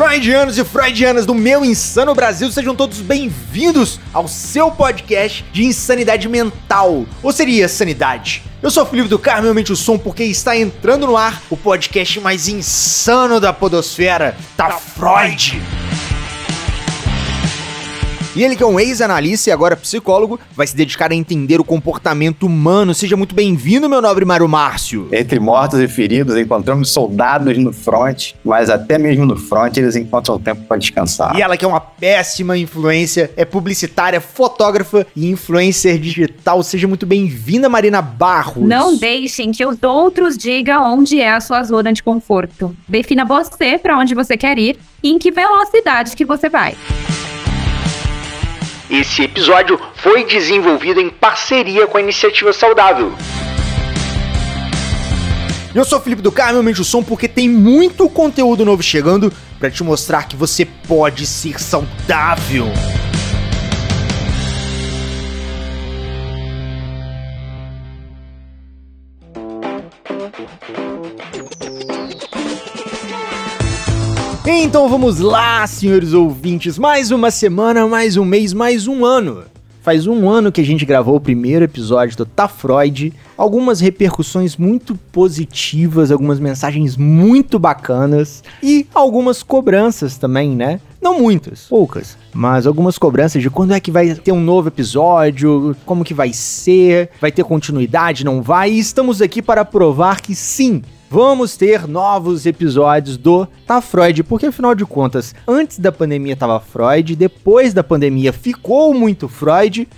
Freudianos e freudianas do meu insano Brasil, sejam todos bem-vindos ao seu podcast de insanidade mental. Ou seria sanidade? Eu sou o Felipe do Carmo, realmente o som, porque está entrando no ar o podcast mais insano da podosfera, da Freud. E ele que é um ex-analista e agora psicólogo, vai se dedicar a entender o comportamento humano. Seja muito bem-vindo, meu nobre Mário Márcio. Entre mortos e feridos, encontramos soldados no front, mas até mesmo no front eles encontram tempo para descansar. E ela que é uma péssima influência, é publicitária, fotógrafa e influencer digital. Seja muito bem-vinda, Marina Barros. Não deixem que os outros digam onde é a sua zona de conforto. Defina você para onde você quer ir e em que velocidade que você vai. Esse episódio foi desenvolvido em parceria com a Iniciativa Saudável. Eu sou Felipe do Carmo, aumente o som porque tem muito conteúdo novo chegando para te mostrar que você pode ser saudável. Então vamos lá, senhores ouvintes. Mais uma semana, mais um mês, mais um ano. Faz um ano que a gente gravou o primeiro episódio do Tá Freud. Algumas repercussões muito positivas, algumas mensagens muito bacanas e algumas cobranças também, né? Não muitas, poucas, mas algumas cobranças de quando é que vai ter um novo episódio, como que vai ser, vai ter continuidade, não vai? E estamos aqui para provar que sim, vamos ter novos episódios do Tá Freud, porque afinal de contas, antes da pandemia tava Freud, depois da pandemia ficou muito Freud,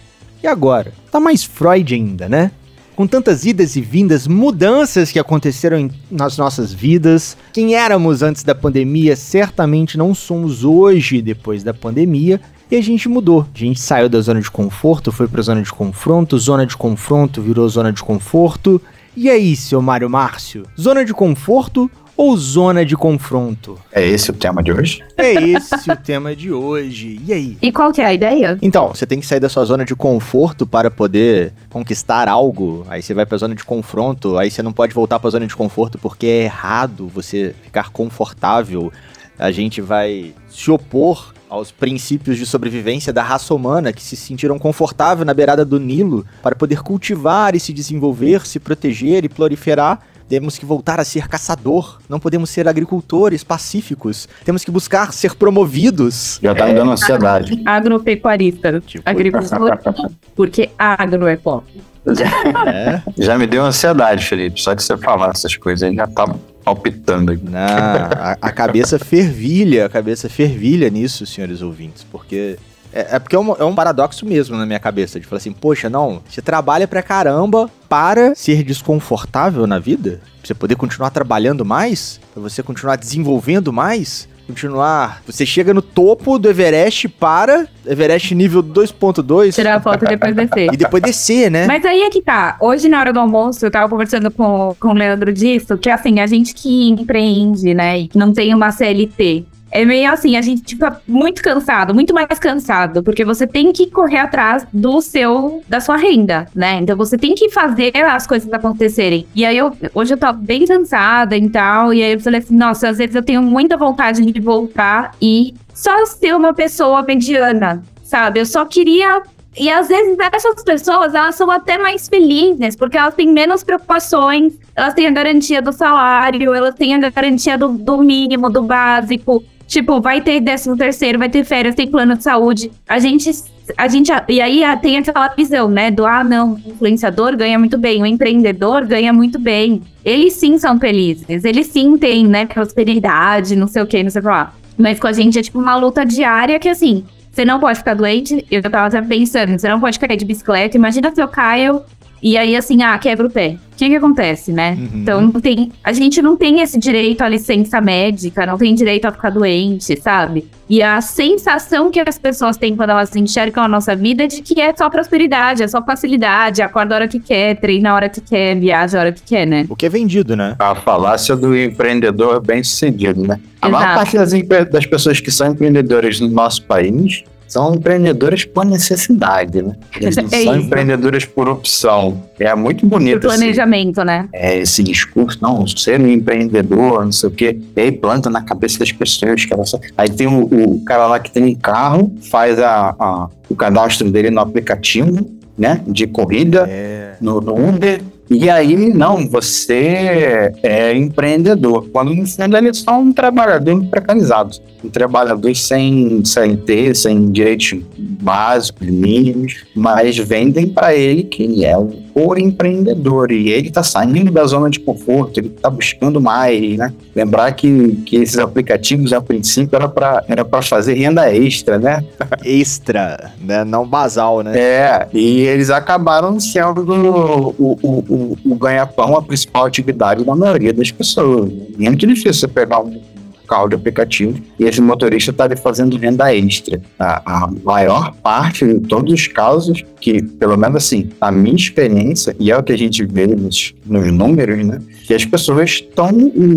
e agora? Tá mais Freud ainda, né? Com tantas idas e vindas, mudanças que aconteceram em, nas nossas vidas, quem éramos antes da pandemia certamente não somos hoje depois da pandemia, e a gente mudou. A gente saiu da zona de conforto, foi pra zona de confronto, zona de confronto virou zona de conforto, e aí, seu Mário Márcio? Zona de conforto ou zona de confronto? É esse o tema de hoje? É esse o tema de hoje. E aí? E qual que é a ideia? Então, você tem que sair da sua zona de conforto para poder conquistar algo. Aí você vai pra zona de confronto, aí você não pode voltar pra zona de conforto porque é errado você ficar confortável. A gente vai se opor aos princípios de sobrevivência da raça humana que se sentiram confortável na beirada do Nilo para poder cultivar e se desenvolver, se proteger e proliferar. Temos que voltar a ser caçador, não podemos ser agricultores pacíficos, temos que buscar ser promovidos. Já tá me dando ansiedade. Agropecuarista. Tipo- Agricultor. porque agro é pop. É, Já me deu ansiedade, Felipe. Só de você falar essas coisas aí já tá palpitando aqui. a, a cabeça fervilha, a cabeça fervilha nisso, senhores ouvintes, porque é, é porque é um, é um paradoxo mesmo na minha cabeça, de falar assim, poxa, não, você trabalha pra caramba para ser desconfortável na vida? Pra você poder continuar trabalhando mais? Pra você continuar desenvolvendo mais? Continuar. Você chega no topo do Everest para Everest nível 2.2 Tirar a foto e depois descer. e depois descer, né? Mas aí é que tá. Hoje, na hora do almoço, eu tava conversando com, com o Leandro disso, que assim, a gente que empreende, né, e não tem uma CLT. É meio assim, a gente fica muito cansado, muito mais cansado, porque você tem que correr atrás do seu, da sua renda, né? Então você tem que fazer as coisas acontecerem. E aí eu, hoje eu tô bem cansada e tal, e aí eu falei assim, nossa, às vezes eu tenho muita vontade de voltar e só ser uma pessoa mediana, sabe? Eu só queria e às vezes essas pessoas, elas são até mais felizes, porque elas têm menos preocupações, elas têm a garantia do salário, elas têm a garantia do, do mínimo, do básico. Tipo, vai ter décimo terceiro, vai ter férias, tem plano de saúde. A gente, a gente, e aí ah, tem aquela visão, né, do, ah, não, o influenciador ganha muito bem, o empreendedor ganha muito bem. Eles sim são felizes, eles sim têm, né, prosperidade, não sei o que, não sei o que lá. Mas com a gente é tipo uma luta diária que, assim, você não pode ficar doente. Eu tava até pensando, você não pode cair de bicicleta. Imagina se eu caio e aí, assim, ah, quebra o pé. O que que acontece, né? Uhum. Então, não tem, a gente não tem esse direito à licença médica, não tem direito a ficar doente, sabe? E a sensação que as pessoas têm quando elas enxergam a nossa vida é de que é só prosperidade, é só facilidade, acorda a hora que quer, treina a hora que quer, viaja a hora que quer, né? O que é vendido, né? A falácia do empreendedor bem sucedido, né? A maior Exato. parte das, das pessoas que são empreendedores no nosso país são empreendedores por necessidade, né? Eles não É são isso. empreendedores por opção. É muito bonito Por esse, planejamento, né? é, esse discurso, não, ser um empreendedor, não sei o quê. E aí planta na cabeça das pessoas. Que ela só... Aí tem o, o cara lá que tem um carro, faz a, a- o cadastro dele no aplicativo, né? De corrida É. no, no Uber. E aí, não, você é empreendedor. Quando no fundo ele é só um trabalhador precarizado. Um trabalhador sem CLT, sem direitos básicos, mínimos, mas vendem para ele que ele é o empreendedor. E ele está saindo da zona de conforto, ele está buscando mais, né? Lembrar que, que esses aplicativos, a princípio, era para era pra fazer renda extra, né? Extra, né? Não basal, né? É, e eles acabaram sendo o, o, o, o ganha-pão, a principal atividade da maioria das pessoas. E é muito difícil você pegar um carro de aplicativo e esse motorista está fazendo renda extra. A, a maior parte, em todos os casos, que, pelo menos assim, a minha experiência, e é o que a gente vê nos, nos números, né? Que as pessoas estão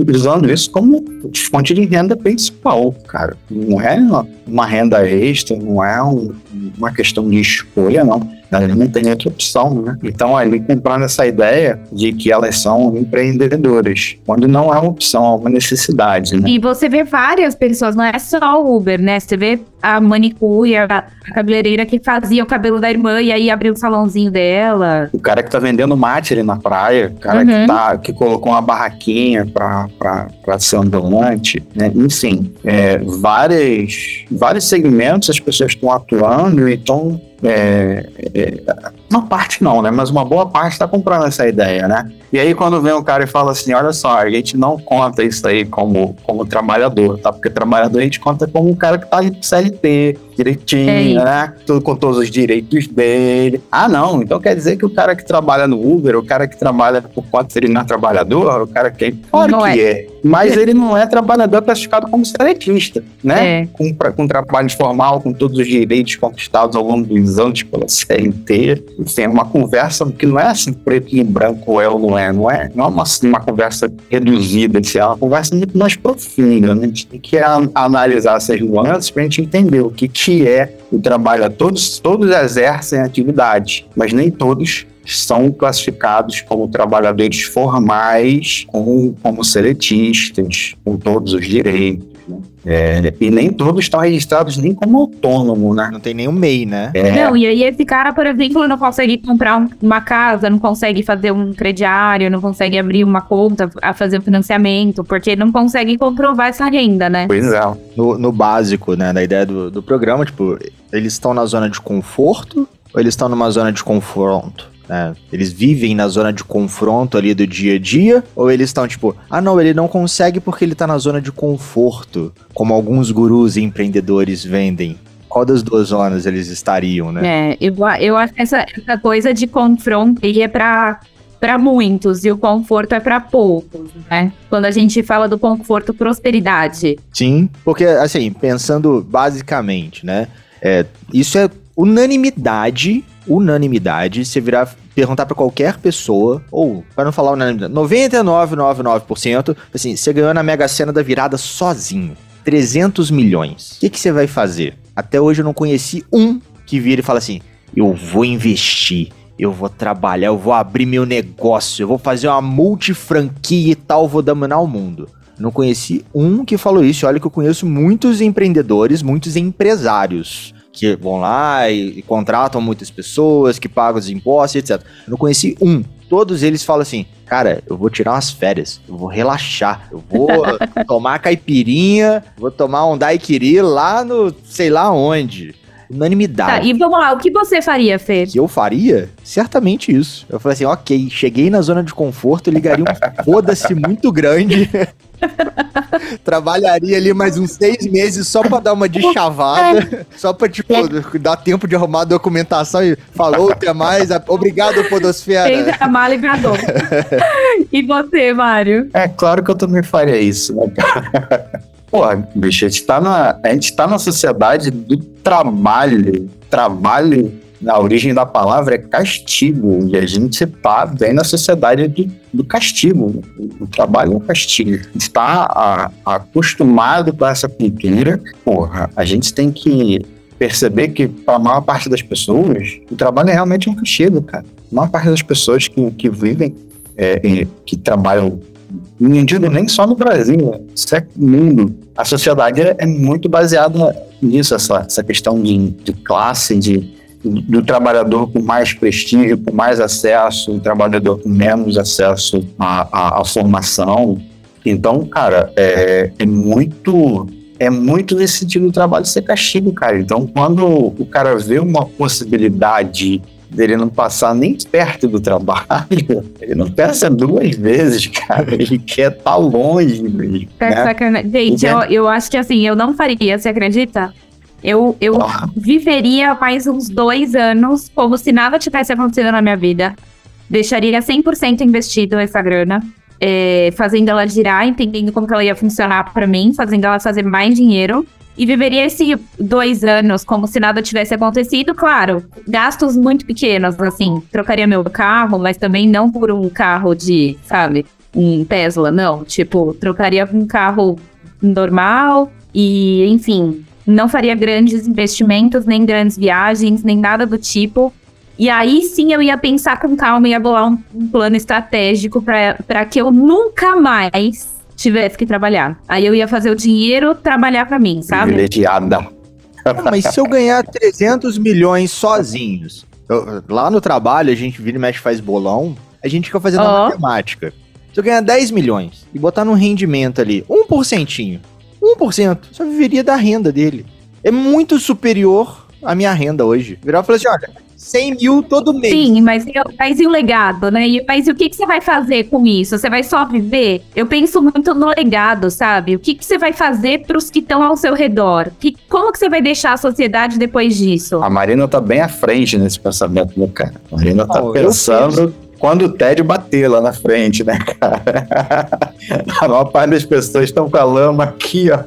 usando isso como fonte de renda principal, cara. Não é uma, uma renda extra, não é um- uma questão de escolha, não. Ali não tem outra opção, né? Então, ali comprando essa ideia de que elas são empreendedoras, quando não é uma opção, é uma necessidade, né? E você vê várias pessoas, não é só o Uber, né? Você vê a manicure, a cabeleireira que fazia o cabelo da irmã e aí abriu o salãozinho dela. O cara que tá vendendo mate ali na praia, o cara Uhum. que, tá, que colocou uma barraquinha pra, pra, pra ser ambulante, né? Enfim, é, várias, vários segmentos as pessoas estão atuando e estão. É, é, uma parte não, né? Mas uma boa parte está comprando essa ideia, né? E aí quando vem um cara e fala assim, olha só, a gente não conta isso aí como, como trabalhador, tá? Porque trabalhador a gente conta como um cara que tá de CLT, direitinho, É né? Tudo com todos os direitos dele. Ah, não, então quer dizer que o cara que trabalha no Uber, o cara que trabalha por conta ele não é trabalhador, o cara que é... Claro que é. Mas ele não é trabalhador classificado como seletista, né? É. Com, pra- com trabalho formal, com todos os direitos conquistados ao longo dos anos pela CLT. Enfim, é uma conversa que não é assim preto e branco, é ou não é. Não é, não é uma, uma conversa reduzida, assim, é uma conversa muito mais profunda. Né? A gente tem que analisar essas nuances para a gente entender o que, que é o trabalho. Todos, todos exercem atividade, mas nem todos são classificados como trabalhadores formais, como, como seletistas, com todos os direitos. Né? É, e nem todos estão registrados nem como autônomo, né? Não tem nenhum MEI, né? É, Não, e aí esse cara, por exemplo, não consegue comprar um- uma casa, não consegue fazer um crediário, não consegue abrir uma conta a fazer um financiamento, porque não consegue comprovar essa renda, né? Pois é. No, no básico, né? Da ideia do, do programa, tipo, eles estão na zona de conforto ou eles estão numa zona de confronto? Né? Eles vivem na zona de confronto ali do dia a dia, ou eles estão tipo, ah não, ele não consegue porque ele tá na zona de conforto, como alguns gurus e empreendedores vendem. Qual das duas zonas eles estariam, né? É, eu, eu acho que essa, essa coisa de confronto aí é pra, pra muitos e o conforto é pra poucos, né? Quando a gente fala do conforto, prosperidade. Sim, porque assim, pensando basicamente, né? É, isso é unanimidade, unanimidade, você virar perguntar pra qualquer pessoa, ou para não falar unanimidade, 99,99%, assim, você ganhou na Mega Sena da virada sozinho, 300 milhões. O que que você vai fazer? Até hoje eu não conheci um que vira e fala assim: "Eu vou investir eu vou trabalhar, eu vou abrir meu negócio, eu vou fazer uma multifranquia e tal, vou dominar o mundo. Não conheci um que falou isso. Olha que eu conheço muitos empreendedores, muitos empresários que vão lá e, e contratam muitas pessoas, que pagam os impostos, etc. Eu não conheci um. Todos eles falam assim, cara, eu vou tirar umas férias, eu vou relaxar, eu vou tomar caipirinha, vou tomar um daiquiri lá no sei lá onde. Tá, Unanimidade e vamos lá, o que você faria, Fê? que eu faria? Certamente isso. Eu falei assim, ok, cheguei na zona de conforto, ligaria um foda-se muito grande. Trabalharia ali mais uns seis meses só pra dar uma de chavada. Só pra, tipo, dar tempo de arrumar a documentação e falou, até mais. Obrigado, Fez Podosfera. a mala e bradou. e você, Mário? É claro que eu também faria isso, né, cara? Porra, bicho, a gente tá na, a gente tá na sociedade do trabalho. Trabalho, na origem da palavra, é castigo. E a gente tá bem na sociedade do, do castigo. O trabalho é um castigo. A gente tá a- acostumado com essa cultura. Porra, a gente tem que perceber que, para a maior parte das pessoas, o trabalho é realmente um castigo, cara. A maior parte das pessoas que, que vivem, é, que trabalham, não nem só no Brasil, né? no mundo, a sociedade é, é muito baseada nisso, essa, essa questão de, de classe, de, do trabalhador com mais prestígio, com mais acesso, o trabalhador com menos acesso à, à, à formação. Então, cara, é, é muito é muito nesse sentido do trabalho ser castigo, cara. Então, quando o cara vê uma possibilidade dele não passar nem perto do trabalho, ele não pensa duas vezes, cara. Ele quer estar tá longe. Né? Gente, eu, eu acho que assim, eu não faria, você acredita? Eu, eu viveria mais uns dois anos como se nada tivesse acontecido na minha vida. Deixaria 100% investido essa grana é, fazendo ela girar, entendendo como que ela ia funcionar para mim, fazendo ela fazer mais dinheiro. E viveria esses dois anos como se nada tivesse acontecido, claro, gastos muito pequenos, assim, trocaria meu carro, mas também não por um carro de, sabe, um Tesla, não. Tipo, trocaria um carro normal e, enfim, não faria grandes investimentos, nem grandes viagens, nem nada do tipo. E aí sim eu ia pensar com calma e ia bolar um, um plano estratégico para que eu nunca mais tivesse que trabalhar. Aí eu ia fazer o dinheiro trabalhar para mim, sabe? Privilegiada. Mas se eu ganhar 300 milhões sozinhos, eu, lá no trabalho a gente vira e mexe faz bolão, a gente fica fazendo oh. a matemática. Se eu ganhar 10 milhões e botar num rendimento ali, 1%, 1%, só viveria da renda dele. É muito superior à minha renda hoje. Virar e falar assim, olha, 100 mil todo mês. Sim, mas, mas e o legado, né? Mas o que, que você vai fazer com isso? Você vai só viver? Eu penso muito no legado, sabe? O que, que você vai fazer para os que estão ao seu redor? Que, como que você vai deixar a sociedade depois disso? A Marina tá bem à frente nesse pensamento, meu cara. A Marina tá oh, pensando quando o Ted bater lá na frente, né, cara? A maior parte das pessoas estão com a lama aqui, ó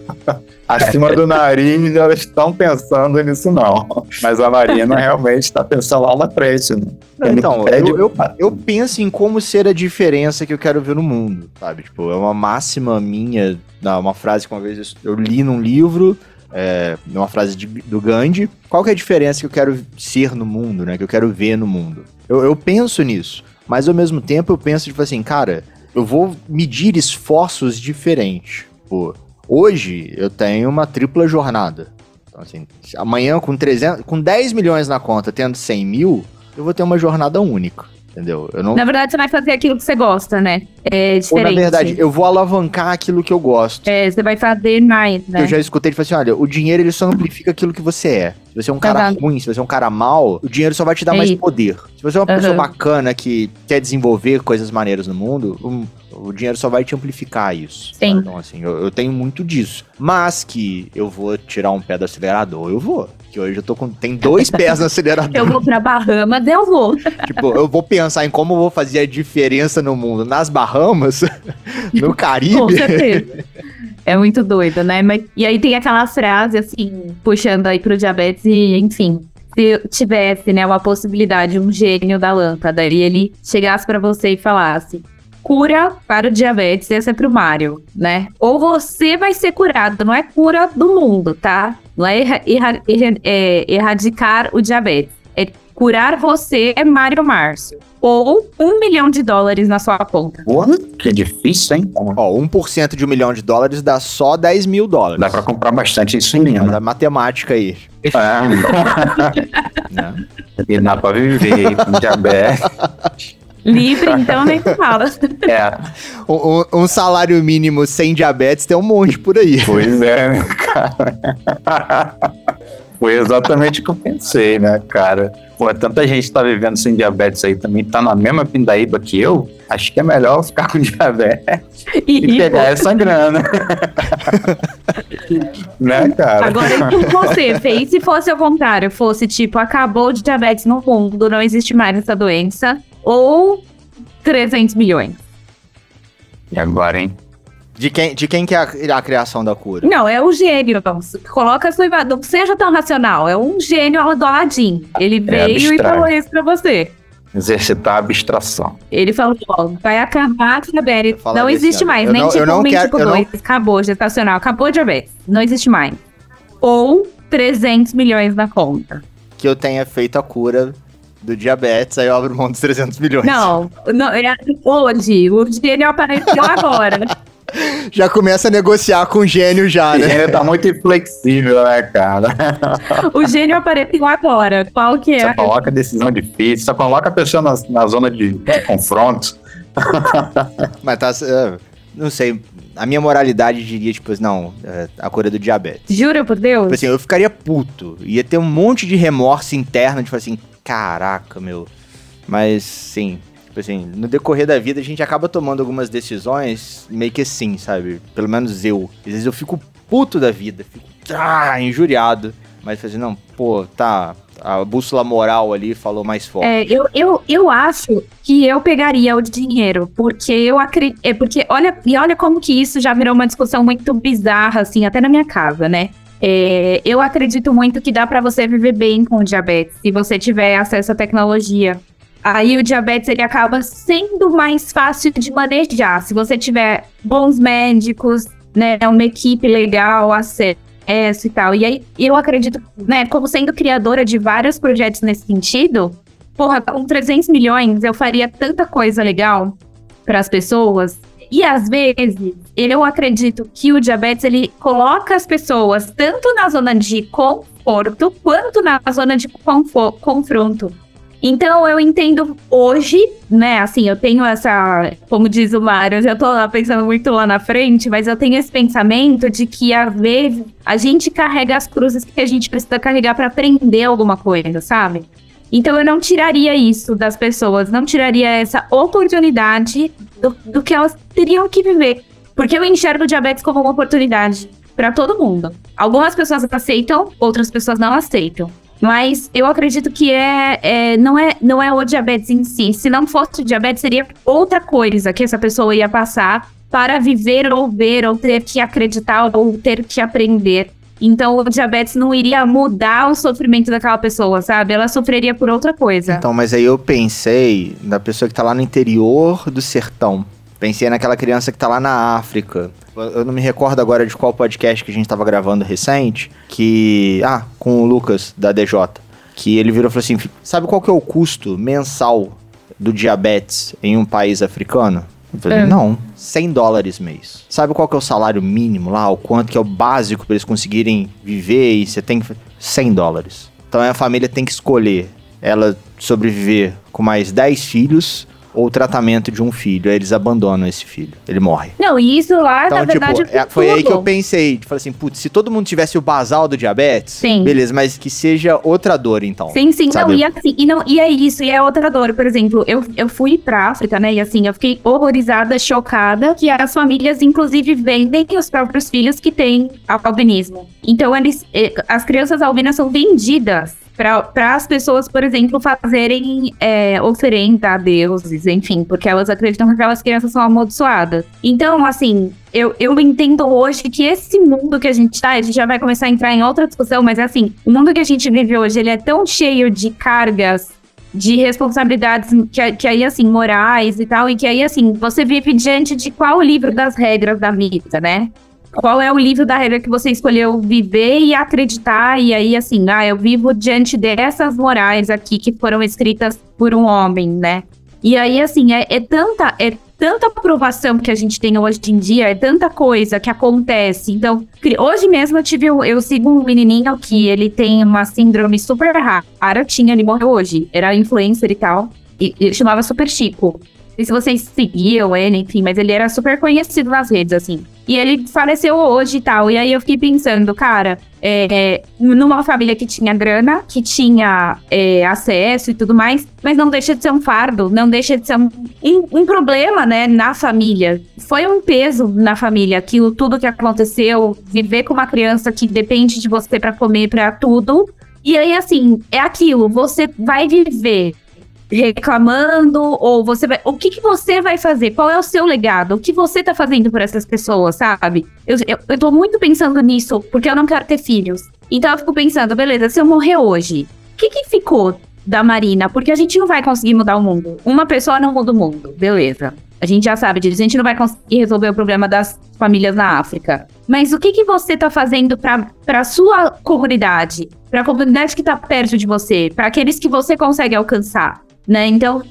acima do nariz, elas estão pensando nisso, não. Mas a Marina realmente está pensando lá na frente. Né? Não, então, eu, eu, eu, penso em como ser a diferença que eu quero ver no mundo, sabe? Tipo, é uma máxima minha, uma frase que uma vez eu li num livro, é, uma frase de, do Gandhi. Qual que é a diferença que eu quero ser no mundo, né? Que eu quero ver no mundo? Eu, eu penso nisso, mas ao mesmo tempo eu penso, tipo assim, cara, eu vou medir esforços diferentes. Pô, Hoje eu tenho uma tripla jornada. Então, assim, amanhã com, 300, com 10 milhões na conta, tendo 100 mil, eu vou ter uma jornada única. Entendeu? Eu não... Na verdade, você vai fazer aquilo que você gosta, né? É diferente. Ou, na verdade, eu vou alavancar aquilo que eu gosto. É, você vai fazer mais, né? Eu já escutei de falar assim: olha, o dinheiro ele só amplifica aquilo que você é. Se você é um cara ruim, se você é um cara mal, o dinheiro só vai te dar é mais poder. Se você é uma uhum. pessoa bacana que quer desenvolver coisas maneiras no mundo, o dinheiro só vai te amplificar isso. Sim. Então, assim, eu, eu, tenho muito disso. Mas que eu vou tirar um pé do acelerador, eu vou. Que hoje eu tô com. Tem dois pés no acelerador. eu vou pra Bahamas, eu vou. tipo, eu vou pensar em como eu vou fazer a diferença no mundo. Nas Bahamas, no Caribe. com certeza. É muito doido, né? Mas, e aí tem aquela frase, assim, puxando aí pro diabetes, e enfim, se tivesse, né, uma possibilidade, um gênio da lâmpada, e ele chegasse para você e falasse: cura para o diabetes, essa é pro Mário, né? Ou você vai ser curado, não é cura do mundo, tá? Não é, erra, erra, erra, é erradicar o diabetes. É curar você, é Mário Márcio. Ou um milhão de dólares na sua conta. Porra, que difícil, hein? Ó, 1% de um milhão de dólares dá só 10 mil dólares. Dá pra comprar bastante isso em mim, Da matemática aí. É. e dá pra viver com diabetes. Livre, então, nem fala. É. Um, um, salário mínimo sem diabetes tem um monte por aí. Pois é, né, cara. Foi exatamente o que eu pensei, né, cara? Pô, tanta gente tá vivendo sem diabetes aí também, tá na mesma pindaíba que eu. Acho que é melhor ficar com diabetes e, e pegar essa grana. né, cara? Agora, o que você fez se fosse ao contrário? Fosse tipo, acabou de diabetes no mundo, não existe mais essa doença ou 300 milhões. E agora, hein? De quem, de quem que é a, a criação da cura? Não, é o gênio. Coloca a sua Não seja tão racional. É um gênio do Aladdin. Ele é veio e falou isso pra você. Exercitar a abstração. Ele falou, ó, vai acabar a diabetes. Não existe mais. Eu nem não, tipo 1 tipo 2. Acabou gestacional. Acabou diabetes. Não existe mais. Ou 300 milhões na conta. Que eu tenha feito a cura do diabetes, aí eu abro mão dos 300 milhões. Não, não é, hoje, o gênio apareceu agora. Já começa a negociar com o gênio já, O né? gênio tá muito inflexível, né, cara? O gênio apareceu agora. Qual que Só é? coloca decisão difícil, só coloca a pessoa na, na zona de, de confronto. Mas tá. é, não sei. A minha moralidade diria, tipo, não, é, a cura do diabetes. Jura por Deus? Tipo assim, eu ficaria puto. Ia ter um monte de remorso interno, tipo assim, caraca, meu. Mas, sim. Tipo assim, no decorrer da vida a gente acaba tomando algumas decisões meio que assim, sabe? Pelo menos eu. Às vezes eu fico puto da vida, fico ah, injuriado. Mas assim, não, pô, tá. A bússola moral ali falou mais forte. É, eu, eu, eu acho que eu pegaria o dinheiro, porque eu acredito. É porque olha, e olha como que isso já virou uma discussão muito bizarra, assim, até na minha casa, né? É, eu acredito muito que dá pra você viver bem com o diabetes, se você tiver acesso à tecnologia. Aí o diabetes ele acaba sendo mais fácil de manejar. Se você tiver bons médicos, né, uma equipe legal, acesso e tal. E aí eu acredito, né, como sendo criadora de vários projetos nesse sentido, porra, com 300 milhões eu faria tanta coisa legal para as pessoas. E às vezes, eu acredito que o diabetes ele coloca as pessoas tanto na zona de conforto quanto na zona de confronto. Então eu entendo hoje, né? Assim, eu tenho essa, como diz o Mário, eu já tô lá pensando muito lá na frente, mas eu tenho esse pensamento de que às vezes a gente carrega as cruzes que a gente precisa carregar para aprender alguma coisa, sabe? Então eu não tiraria isso das pessoas, não tiraria essa oportunidade do, do que elas teriam que viver. Porque eu enxergo o diabetes como uma oportunidade para todo mundo. Algumas pessoas aceitam, outras pessoas não aceitam. Mas eu acredito que é, é, não, é, não é o diabetes em si. Se não fosse o diabetes, seria outra coisa que essa pessoa ia passar para viver ou ver, ou ter que acreditar, ou ter que aprender. Então o diabetes não iria mudar o sofrimento daquela pessoa, sabe? Ela sofreria por outra coisa. Então, mas aí eu pensei na pessoa que tá lá no interior do sertão. Pensei naquela criança que tá lá na África. Eu- não me recordo agora de qual podcast que a gente tava gravando recente. Que. Ah, com o Lucas, da DJ. Que ele virou e falou assim: sabe qual que é o custo mensal do diabetes em um país africano? Eu falei, É. não, 100 dólares mês. Sabe qual que é o salário mínimo lá? O quanto que é o básico para eles conseguirem viver e você tem que... 100 dólares. Então a família tem que escolher ela sobreviver com mais 10 filhos ou o tratamento de um filho. Aí eles abandonam esse filho. Ele morre. Não, e isso lá, Então, na verdade, tipo, é- com foi aí que eu tudo. pensei. Falei assim, putz, se todo mundo tivesse o basal do diabetes, Sim. beleza, mas que seja outra dor, então. Sim, sim, Sabe? não, e assim, e, não, e é isso, e é outra dor. Por exemplo, eu, eu fui pra África, né? E assim, eu fiquei horrorizada, chocada, que as famílias, inclusive, vendem os próprios filhos que têm albinismo. Então, eles, eh, as crianças albinas são vendidas para as pessoas, por exemplo, fazerem é, oferenda a deuses, enfim, porque elas acreditam que aquelas crianças são amaldiçoadas. Então, assim, eu, eu entendo hoje que esse mundo que a gente tá, a gente já vai começar a entrar em outra discussão, mas assim, o mundo que a gente vive hoje, ele é tão cheio de cargas, de responsabilidades que, que aí, assim, morais e tal, e que aí, assim, você vive diante de qual livro das regras da vida, né? Qual é o livro da regra que você escolheu viver e acreditar? E aí, assim, ah, eu vivo diante dessas morais aqui que foram escritas por um homem, né? E aí, assim, é, é tanta, é tanta aprovação que a gente tem hoje em dia, é tanta coisa que acontece. Então, hoje mesmo eu tive, eu sigo um menininho que ele tem uma síndrome super rara, tinha, ele morreu hoje, era influencer e tal, e ele chamava Super Chico. Sei se vocês seguiam ele, enfim, mas ele era super conhecido nas redes, assim. E ele faleceu hoje e tal. E aí eu fiquei pensando, cara, é, é, numa família que tinha grana, que tinha é, acesso e tudo mais, mas não deixa de ser um fardo, não deixa de ser um, um, um problema, né, na família. Foi um peso na família, aquilo tudo que aconteceu, viver com uma criança que depende de você pra comer, pra tudo. E aí, assim, é aquilo, você vai viver reclamando ou você vai, o que que você vai fazer? Qual é o seu legado? O que você tá fazendo por essas pessoas, sabe? Eu, eu, eu tô muito pensando nisso porque eu não quero ter filhos. Então eu fico pensando, beleza, se eu morrer hoje, o que que ficou da Marina? Porque a gente não vai conseguir mudar o mundo. Uma pessoa não muda o mundo, beleza. A gente já sabe disso. A gente não vai conseguir resolver o problema das famílias na África. Mas o que, que você está fazendo para a sua comunidade? Para a comunidade que está perto de você? Para aqueles que você consegue alcançar? Né? Então,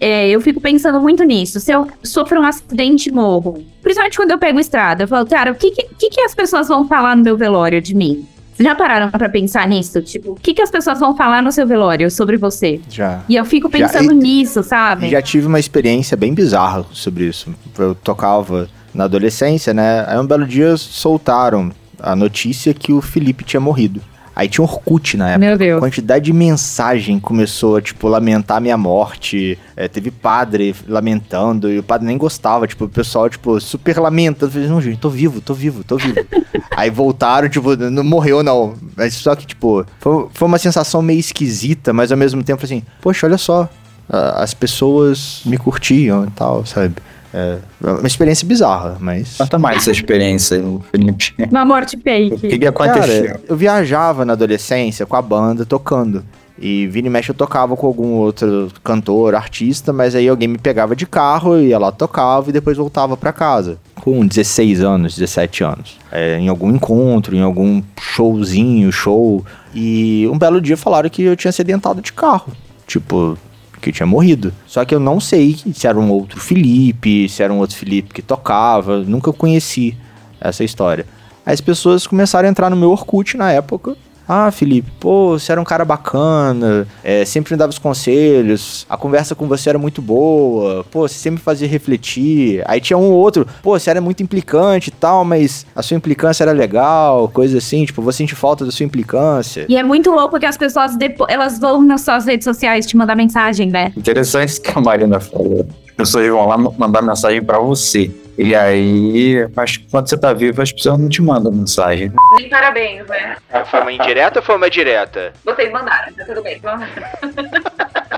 é, eu fico pensando muito nisso. Se eu sofro um acidente e morro, principalmente quando eu pego estrada, eu falo, cara, o que, que, que as pessoas vão falar no meu velório de mim? Vocês já pararam pra pensar nisso? Tipo, o que, que as pessoas vão falar no seu velório sobre você? Já. E eu fico pensando Já, e- nisso, sabe? Já tive uma experiência bem bizarra sobre isso. Eu tocava na adolescência, né? Aí um belo dia soltaram a notícia que o Felipe tinha morrido. Aí tinha Orkut na época. Meu A Deus. quantidade de mensagem começou a, tipo, lamentar minha morte. É, teve padre lamentando, e o padre nem gostava, tipo, o pessoal, tipo, super lamentando. Eu falei, não, gente, tô vivo, tô vivo, tô vivo. Aí voltaram, tipo, não morreu, não. Mas só que, tipo, foi, foi uma sensação meio esquisita, mas ao mesmo tempo, assim, poxa, olha só, a- as pessoas me curtiam e tal, sabe? É uma experiência bizarra, mas. Conta mais essa experiência, Felipe. Uma morte O que, fake. aconteceu? Cara, eu viajava na adolescência com a banda tocando. E vira e mexe eu tocava com algum outro cantor, artista, mas aí alguém me pegava de carro, ia lá tocava e depois voltava pra casa. Com 16 anos, 17 anos. É, em algum encontro, em algum showzinho, show. E um belo dia falaram que eu tinha acidentado de carro. Tipo, que eu tinha morrido. Só que eu não sei se era um outro Felipe, se era um outro Felipe que tocava, nunca conheci essa história. As pessoas começaram a entrar no meu Orkut na época. Ah, Felipe, pô, você era um cara bacana, é, sempre me dava os conselhos, a conversa com você era muito boa, pô, você sempre me fazia refletir. Aí tinha um ou outro, pô, você era muito implicante e tal, mas a sua implicância era legal, coisa assim, tipo, vou sentir falta da sua implicância. E é muito louco que as pessoas depois, elas vão nas suas redes sociais te mandar mensagem, né? Interessante isso que a Marina falou. As pessoas vão lá mandar mensagem pra você. E aí, mas quando você tá vivo, as pessoas não te mandam mensagem. Nem parabéns, né? Foi uma indireta ou foi uma direta? Vocês mandaram, tá tudo bem.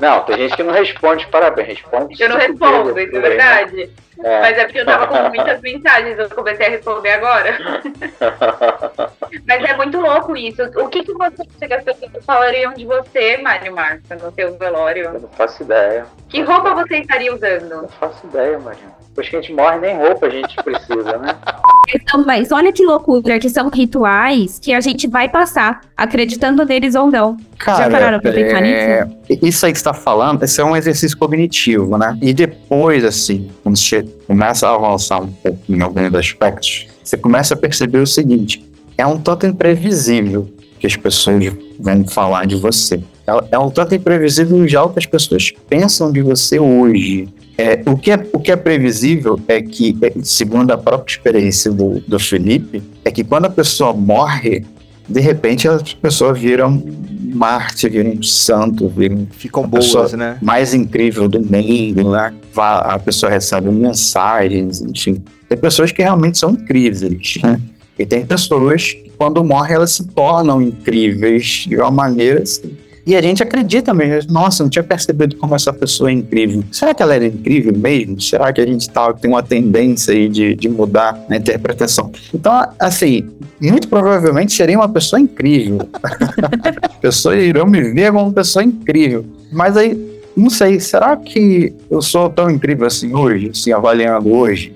Não, tem gente que não responde parabéns, responde. Eu não respondo, isso é verdade. É. Mas é porque eu tava com muitas mensagens, eu comecei a responder agora. Mas é muito louco isso. O que, que você acha que as pessoas falariam de você, Mário Marta, no seu velório? Eu não faço ideia. Que roupa você estaria usando? Não faço ideia, Marina. Depois que a gente morre, nem roupa a gente precisa, né? Então, mas olha que loucura, que são rituais que a gente vai passar, acreditando neles ou não. Já pararam pra pensar é, Isso aí que você tá falando, esse é um exercício cognitivo, né? E depois, assim, quando você começa a avançar um pouco em alguns aspectos, você começa a perceber o seguinte: é um tanto imprevisível que as pessoas vão falar de você. É, é um tanto imprevisível já o que as pessoas pensam de você hoje. É, o, que é, o que é previsível é que, é, segundo a própria experiência do, do Felipe, é que quando a pessoa morre, de repente as pessoas viram Marte, viram um santo, viram Ficam boas, né? mais incrível do mundo, né? A pessoa recebe mensagens, enfim. Tem pessoas que realmente são incríveis, né? E tem pessoas que, quando morrem, elas se tornam incríveis de uma maneira assim. E a gente acredita mesmo. Nossa, não tinha percebido como essa pessoa é incrível. Será que ela era incrível mesmo? Será que a gente tá, tem uma tendência aí de, de mudar a interpretação? Então, assim, muito provavelmente seria uma pessoa incrível. pessoas irão me ver como uma pessoa incrível. Mas aí, não sei, será que eu sou tão incrível assim hoje, assim, avaliando hoje,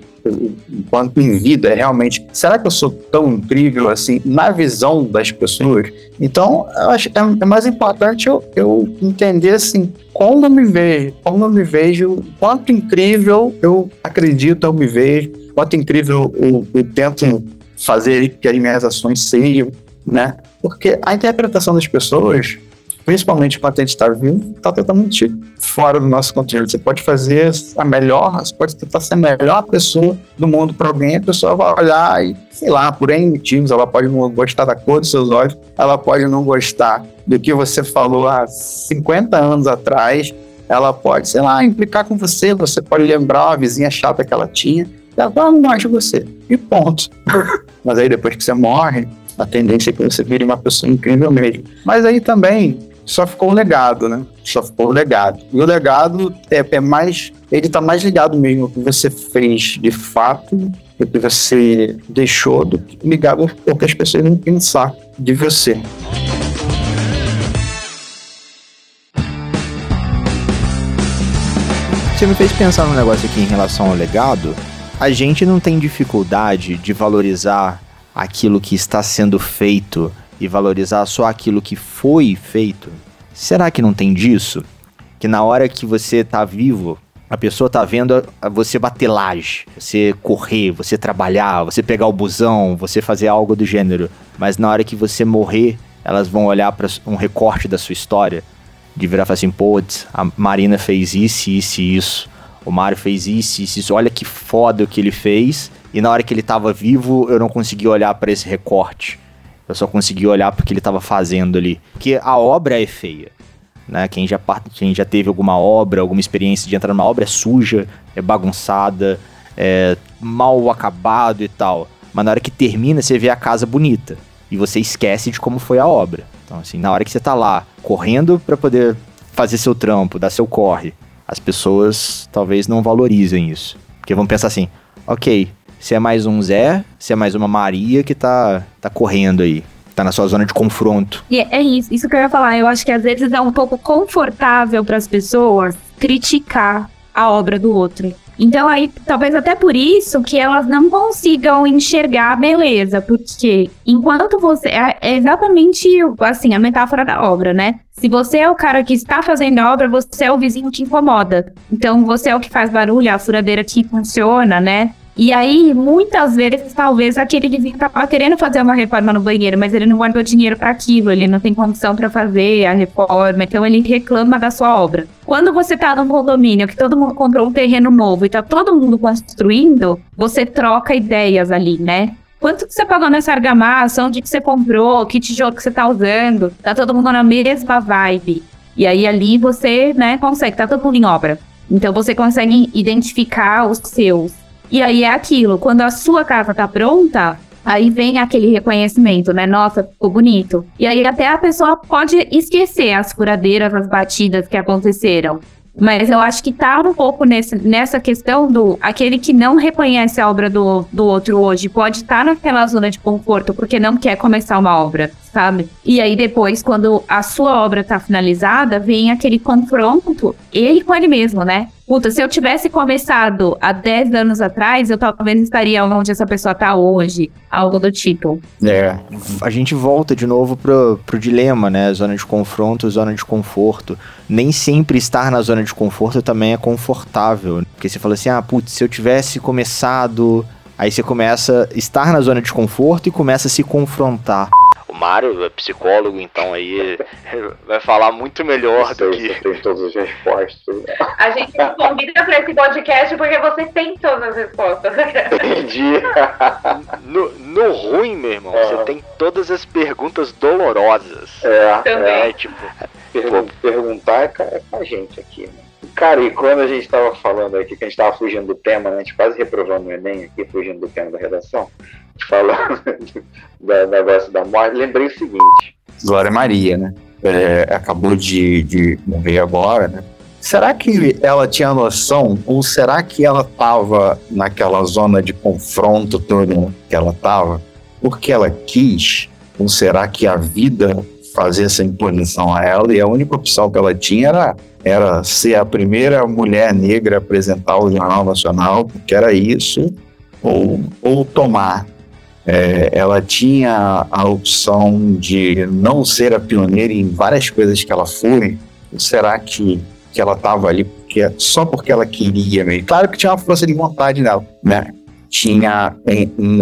enquanto em vida, realmente, será que eu sou tão incrível assim na visão das pessoas? Então, eu acho é, é mais importante eu, eu entender assim, como eu me vejo, como eu me vejo, quanto incrível eu acredito eu me vejo, quanto incrível eu, eu tento fazer que as minhas ações sejam, né? Porque a interpretação das pessoas principalmente quando a gente está totalmente fora do nosso controle. Você pode fazer a melhor, você pode tentar ser a melhor pessoa do mundo para alguém, a pessoa vai olhar e, sei lá, por N motivos, ela pode não gostar da cor dos seus olhos, ela pode não gostar do que você falou há 50 anos atrás, ela pode, sei lá, implicar com você, você pode lembrar uma vizinha chata que ela tinha, ela não gosta de você, e ponto. Mas aí depois que você morre, a tendência é que você vire uma pessoa incrível mesmo. Mas aí também só ficou o legado, né? Só ficou o legado. E o legado é, é mais. Ele tá mais ligado mesmo ao que você fez de fato, o que você deixou, do que ligado ao que as pessoas vão pensar de você. Você me fez pensar num negócio aqui em relação ao legado. A gente não tem dificuldade de valorizar aquilo que está sendo feito e valorizar só aquilo que foi feito. Será que não tem disso? Que na hora que você tá vivo, a pessoa tá vendo você bater laje, você correr, você trabalhar, você pegar o busão, você fazer algo do gênero. Mas na hora que você morrer, elas vão olhar para um recorte da sua história, de virar e falar assim, putz, a Marina fez isso, isso e isso. O Mário fez isso, isso, isso. Olha que foda o que ele fez. E na hora que ele tava vivo, eu não consegui olhar para esse recorte. Eu só consegui olhar porque ele tava fazendo ali. Porque a obra é feia. Né? Quem, já, quem já teve alguma obra, alguma experiência de entrar numa obra é suja, é bagunçada, é mal acabado e tal. Mas na hora que termina, você vê a casa bonita. E você esquece de como foi a obra. Então, assim, na hora que você tá lá, correndo para poder fazer seu trampo, dar seu corre, as pessoas talvez não valorizem isso. Porque vão pensar assim, ok, se é mais um Zé, se é mais uma Maria que tá, tá correndo aí tá na sua zona de confronto. E é isso, isso que eu ia falar. Eu acho que às vezes é um pouco confortável para as pessoas criticar a obra do outro. Então aí, talvez até por isso que elas não consigam enxergar a beleza, porque enquanto você é, é exatamente assim a metáfora da obra, né? Se você é o cara que está fazendo a obra, você é o vizinho que incomoda. Então você é o que faz barulho, a furadeira que funciona, né? E aí, muitas vezes, talvez aquele vizinho tava querendo fazer uma reforma no banheiro, mas ele não guardou dinheiro para aquilo, ele não tem condição para fazer a reforma, então ele reclama da sua obra. Quando você tá num condomínio que todo mundo comprou um terreno novo e tá todo mundo construindo, você troca ideias ali, né? Quanto que você pagou nessa argamassa? Onde que você comprou? Que tijolo que você tá usando? Tá todo mundo na mesma vibe. E aí ali você, né, consegue, tá todo mundo em obra. Então você consegue identificar os seus. E aí é aquilo, quando a sua casa tá pronta, aí vem aquele reconhecimento, né? Nossa, ficou bonito. E aí até a pessoa pode esquecer as furadeiras, as batidas que aconteceram. Mas eu acho que tá um pouco nesse, nessa questão do aquele que não reconhece a obra do, do outro hoje pode estar tá naquela zona de conforto porque não quer começar uma obra, sabe? E aí depois, quando a sua obra tá finalizada, vem aquele confronto, ele com ele mesmo, né? Puta, se eu tivesse começado há 10 anos atrás, eu talvez estaria onde essa pessoa tá hoje. Algo do tipo. É. A gente volta de novo pro, pro dilema, né? Zona de confronto, zona de conforto. Nem sempre estar na zona de conforto também é confortável. Porque você fala assim, ah, putz, se eu tivesse começado. Aí você começa a estar na zona de conforto e começa a se confrontar. Mário é psicólogo, então aí vai falar muito melhor do que. Você tem todas as respostas. A gente te convida para esse podcast porque você tem todas as respostas. Entendi. No, no ruim, meu irmão, é. você tem todas as perguntas dolorosas. É, Também. É, tipo, pergun perguntar é, é com a gente aqui, né? Cara, e quando a gente estava falando aqui, que a gente estava fugindo do tema, né? a gente quase reprovando o Enem aqui, fugindo do tema da redação, falando do negócio da morte, lembrei o seguinte. Glória Maria, né? É, acabou de, de morrer agora, né? Será que ela tinha noção, ou será que ela estava naquela zona de confronto toda que ela estava, porque ela quis? Ou será que a vida fazia essa imposição a ela e a única opção que ela tinha era, era ser a primeira mulher negra a apresentar o Jornal Nacional, porque era isso, ou, ou tomar é, ela tinha a opção de não ser a pioneira em várias coisas que ela foi. Será que, que ela estava ali porque, só porque ela queria mesmo? Claro que tinha uma força de vontade nela, né? Tinha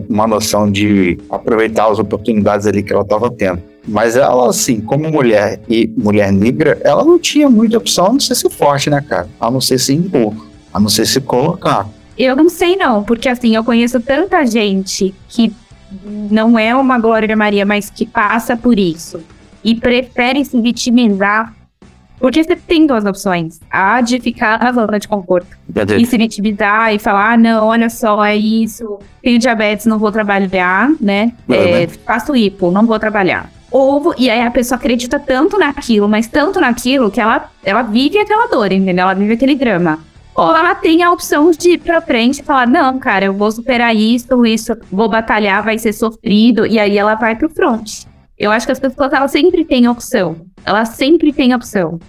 uma noção de aproveitar as oportunidades ali que ela estava tendo. Mas ela, assim, como mulher e mulher negra, ela não tinha muita opção a não ser ser forte, né, cara? A não ser se impor, a não ser se colocar. Eu não sei não, porque assim, eu conheço tanta gente que não é uma Glória Maria, mas que passa por isso e prefere se vitimizar, porque você tem duas opções. A de ficar na zona de conforto e se vitimizar e falar: ah, não, olha só, é isso, tenho diabetes, não vou trabalhar, né? É, faço hipo, não vou trabalhar. Ou, e aí a pessoa acredita tanto naquilo, mas tanto naquilo, que ela, ela vive aquela dor, entendeu? Ela vive aquele drama. Ou ela tem a opção de ir pra frente e falar: não, cara, eu vou superar isso, isso, vou batalhar, vai ser sofrido, e aí ela vai pro front. Eu acho que as pessoas elas sempre têm opção. Elas sempre têm opção.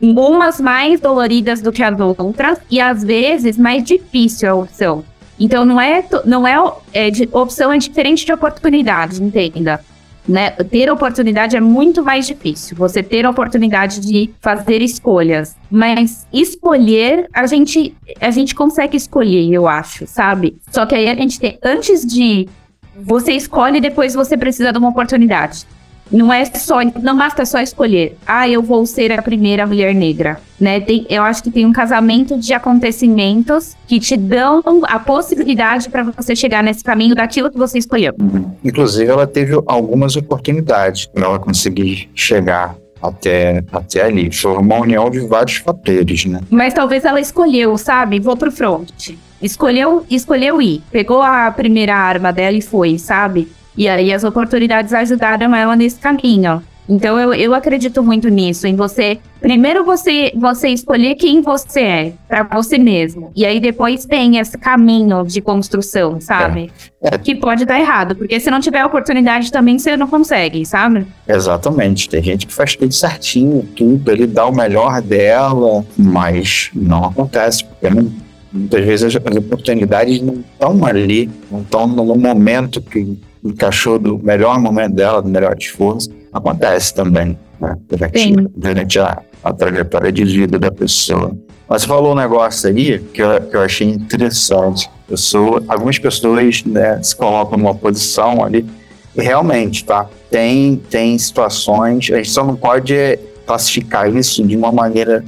umas mais doloridas do que as outras e às vezes mais difícil a opção. Então não é, não é, é de, opção é diferente de oportunidade, entenda. Né? Ter oportunidade é muito mais difícil. Você ter a oportunidade de fazer escolhas, mas escolher a gente a gente consegue escolher, eu acho, sabe? Só que aí a gente tem antes de você escolhe depois você precisa de uma oportunidade. Não é só, não basta só escolher. Ah, eu vou ser a primeira mulher negra, né? Tem, eu acho que tem um casamento de acontecimentos que te dão a possibilidade para você chegar nesse caminho daquilo que você escolheu. Inclusive, ela teve algumas oportunidades para ela conseguir chegar até, até ali. Foi uma união de vários fatores, né? Mas talvez ela escolheu, sabe? Vou pro front. Escolheu, escolheu ir. Pegou a primeira arma dela e foi, sabe? E aí as oportunidades ajudaram ela nesse caminho. Então eu, eu acredito muito nisso, em você. Primeiro você você escolher quem você é para você mesmo. E aí depois tem esse caminho de construção, sabe? É. É. Que pode dar errado, porque se não tiver oportunidade também você não consegue, sabe? Exatamente. Tem gente que faz tudo certinho, tudo, ele dá o melhor dela, mas não acontece, porque não, muitas vezes as oportunidades não estão ali, não estão no momento que encaixou do melhor momento dela, do melhor esforço, acontece também, né? Durante, durante a, a, trajetória de vida da pessoa. Mas você falou um negócio aí que eu, que eu achei interessante. Pessoa, algumas pessoas né, se colocam numa posição ali e realmente, tá? Tem, tem situações, a gente só não pode classificar isso de uma maneira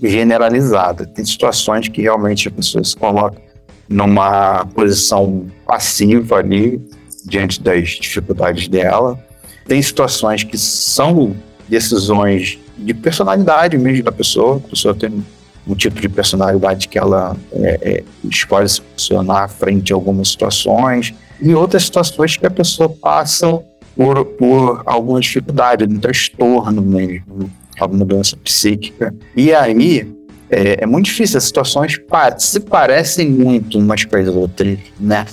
generalizada. Tem situações que realmente a pessoa se coloca numa posição passiva ali, diante das dificuldades dela. Tem situações que são decisões de personalidade mesmo da pessoa. A pessoa tem um tipo de personalidade que ela é, é, escolhe se posicionar frente a algumas situações. E outras situações que a pessoa passa por, por alguma dificuldade, um transtorno mesmo, alguma doença psíquica. E aí, é, é, muito difícil, as situações se parecem muito umas com as outras, né?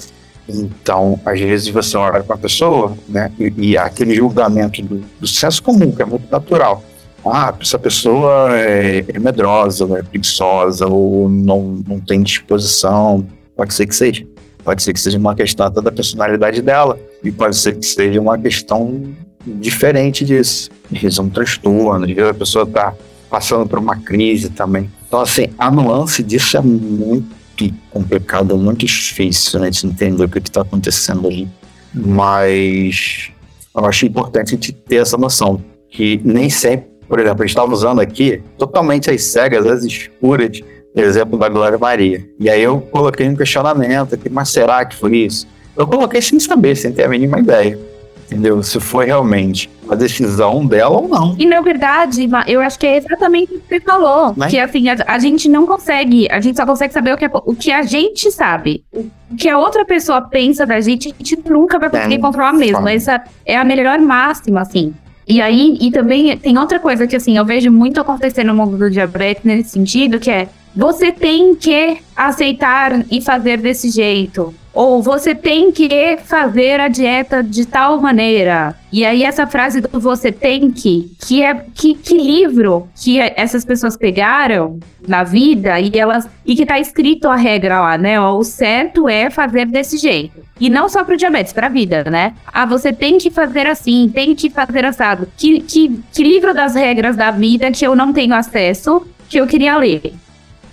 Então, às vezes você olha para a pessoa, né, e, e aquele julgamento do, do senso comum, que é muito natural. Ah, essa pessoa é, é medrosa, é preguiçosa, ou não, não tem disposição. Pode ser que seja. Pode ser que seja uma questão da personalidade dela. E pode ser que seja uma questão diferente disso. Às vezes é um transtorno, às vezes a pessoa está passando por uma crise também. Então, assim, a nuance disso é muito complicado, muito difícil né, de entender o que está acontecendo ali. Mas eu acho importante a gente ter essa noção que nem sempre, por exemplo, a gente estava usando aqui totalmente as cegas, as escuras, exemplo da Glória Maria. E aí eu coloquei um questionamento aqui, mas será que foi isso? Eu coloquei sem saber, sem ter a mínima ideia entendeu? Se foi realmente a decisão dela ou não. E na verdade, eu acho que é exatamente o que você falou. Mas... Que assim, a, a, gente não consegue, a gente só consegue saber o que, é, o que a gente sabe. O que a outra pessoa pensa da gente, a gente nunca vai conseguir é, controlar mesmo. Essa é a melhor máxima, assim. E aí, e também tem outra coisa que assim, eu vejo muito acontecer no mundo do diabetes nesse sentido, que é você tem que aceitar e fazer desse jeito. Ou você tem que fazer a dieta de tal maneira. E aí essa frase do você tem que, que é que, que livro que essas pessoas pegaram na vida e elas e que tá escrito a regra lá, né? O certo é fazer desse jeito. E não só pro diabetes, pra vida, né? Ah, você tem que fazer assim, tem que fazer assado. Que, que, que livro das regras da vida que eu não tenho acesso que eu queria ler?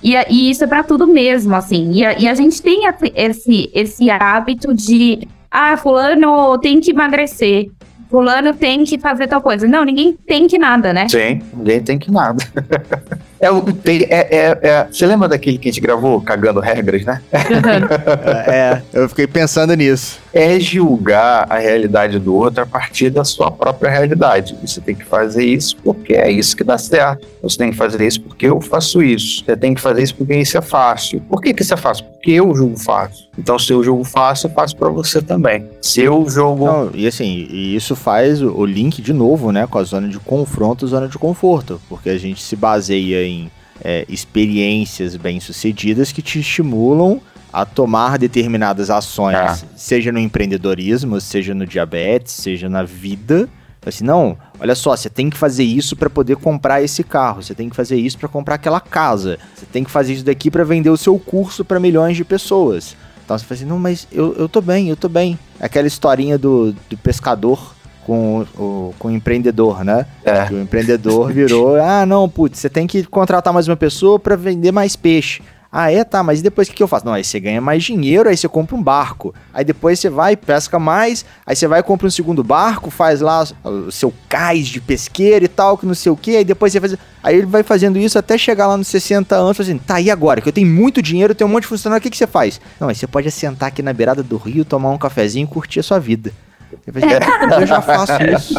E, e isso é para tudo mesmo, assim. E a, e a gente tem esse, esse hábito de, ah, fulano tem que emagrecer. Fulano tem que fazer tal coisa. Não, ninguém tem que nada, né? Sim, ninguém tem que nada. É, é, é, é, você lembra daquele que a gente gravou, Cagando Regras, né? é, eu fiquei pensando nisso. É julgar a realidade do outro a partir da sua própria realidade. Você tem que fazer isso porque é isso que dá certo. Você tem que fazer isso porque eu faço isso. Você tem que fazer isso porque isso é fácil. Por que, que isso é fácil? Porque eu julgo fácil. Então, se eu jogo fácil, eu faço para você também. Se eu jogo. Não, e assim, e isso faz o link de novo, né, com a zona de confronto e zona de conforto. Porque a gente se baseia em é, experiências bem-sucedidas que te estimulam a tomar determinadas ações, é. seja no empreendedorismo, seja no diabetes, seja na vida, Assim, não, olha só, você tem que fazer isso para poder comprar esse carro, você tem que fazer isso para comprar aquela casa, você tem que fazer isso daqui para vender o seu curso para milhões de pessoas. Então você fala assim, não, mas eu, eu tô bem, eu tô bem. Aquela historinha do, do pescador com o, com o empreendedor, né? É. O empreendedor virou, ah, não, putz, você tem que contratar mais uma pessoa para vender mais peixe. Ah, é, tá, mas e depois o que, que eu faço? Não, aí você ganha mais dinheiro, aí você compra um barco. Aí depois você vai, pesca mais, aí você vai compra um segundo barco, faz lá o seu cais de pesqueiro e tal, que não sei o que, aí depois você faz. Aí ele vai fazendo isso até chegar lá nos 60 anos, assim, tá, e agora? Que eu tenho muito dinheiro, eu tenho um monte de funcionário, o que, que você faz? Não, aí você pode sentar aqui na beirada do rio, tomar um cafezinho e curtir a sua vida. Eu, "É, eu já faço isso.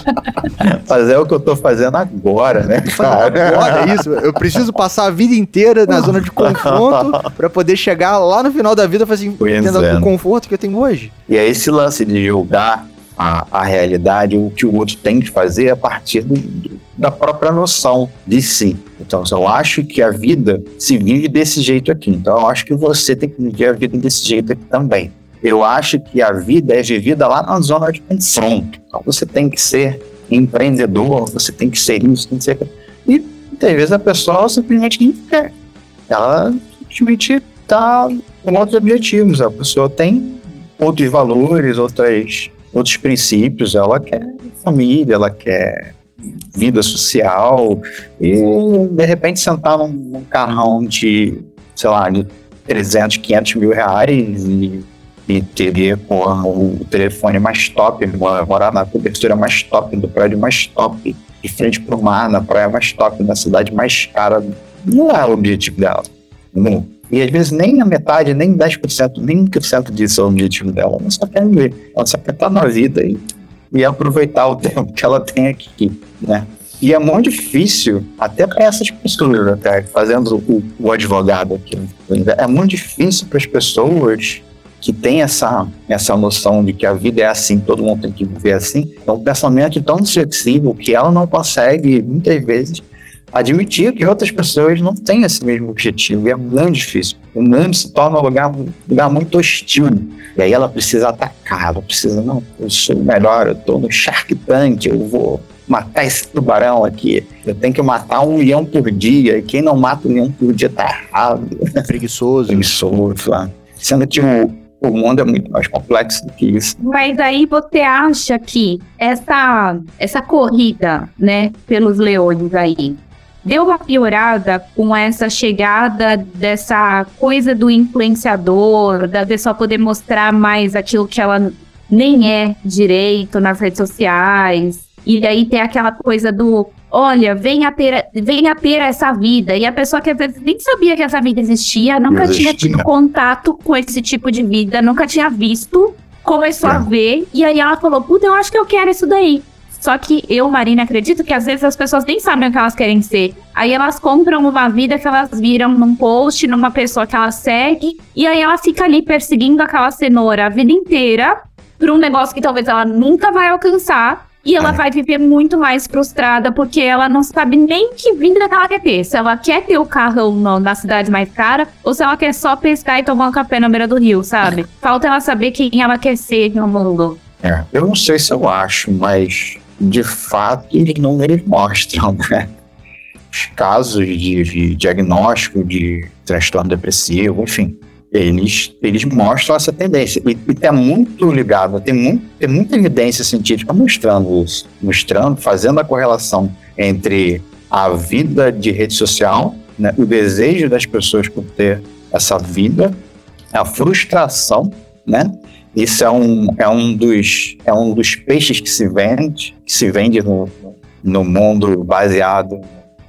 Mas é o que eu tô fazendo agora, né? Agora é isso. Eu preciso passar a vida inteira na zona de confronto pra poder chegar lá no final da vida e fazer assim, tendo é. o conforto que eu tenho hoje. E é esse lance de julgar a, a realidade, o que o outro tem que fazer a partir do- do- da própria noção de si. Então, eu acho que a vida se vive desse jeito aqui, então eu acho que você tem que viver a vida desse jeito aqui também. Eu acho que a vida é vivida lá na zona de confronto. Então, você tem que ser empreendedor, você tem que ser isso, tem que ser. aquilo. E muitas vezes a pessoa simplesmente não quer. Ela simplesmente está com outros objetivos. A pessoa tem outros valores, outras, outros princípios. Ela quer família, ela quer vida social e de repente sentar num, num carrão de, sei lá, de 300, 500 mil reais e, e ter porra, o telefone mais top, mo- morar na cobertura mais top, do prédio mais top, de frente pro mar, na praia mais top, na cidade mais cara. Não é o objetivo dela. Não. E às vezes nem a metade, nem 10%, nem 1% disso é o objetivo dela. Ela só quer viver. Ela só quer estar na vida e, e aproveitar o tempo que ela tem aqui, né? E é muito difícil, até para essas pessoas, até fazendo o, o advogado aqui, é muito difícil para as pessoas que têm essa, essa noção de que a vida é assim, todo mundo tem que viver assim, é um pensamento tão flexível que ela não consegue, muitas vezes, admitir que outras pessoas não têm esse mesmo objetivo. E é muito difícil. O mundo se torna um lugar, um lugar muito hostil. E aí ela precisa atacar, ela precisa, não, eu sou o melhor, eu tô no Shark Tank, eu vou matar esse tubarão aqui. Eu tenho que matar um leão por dia. E quem não mata um leão por dia tá errado. Preguiçoso. Preguiçoso, lá. Sendo que o, o mundo é muito mais complexo do que isso. Mas aí você acha que essa, essa corrida, né, pelos leões aí, deu uma piorada com essa chegada dessa coisa do influenciador, da pessoa poder mostrar mais aquilo que ela nem é direito nas redes sociais. E aí tem aquela coisa do olha, venha ter, venha ter essa vida. E a pessoa que às vezes nem sabia que essa vida existia, nunca tinha Existia. tido contato com esse tipo de vida, nunca tinha visto, começou a É. ver, e aí ela falou, puta, eu acho que eu quero isso daí. Só que eu, Marina, acredito que às vezes as pessoas nem sabem o que elas querem ser. Aí elas compram uma vida que elas viram num post, numa pessoa que elas seguem, e aí ela fica ali perseguindo aquela cenoura a vida inteira por um negócio que talvez ela nunca vai alcançar. E ela É. vai viver muito mais frustrada porque ela não sabe nem que vida que ela quer ter. Se ela quer ter o carro no- na cidade mais cara ou se ela quer só pescar e tomar um café na beira do rio, sabe? Falta ela saber quem ela quer ser no mundo. É, eu não sei se eu acho, mas de fato eles não eles mostram, né? Os casos de, de diagnóstico de transtorno depressivo, enfim, eles, eles mostram essa tendência. E, e é muito ligado, tem, muito, tem muita evidência científica mostrando isso, mostrando, fazendo a correlação entre a vida de rede social, né, o desejo das pessoas por ter essa vida, a frustração, né? Isso é um, é um, dos, é um dos peixes que se vende, que se vende no, no mundo baseado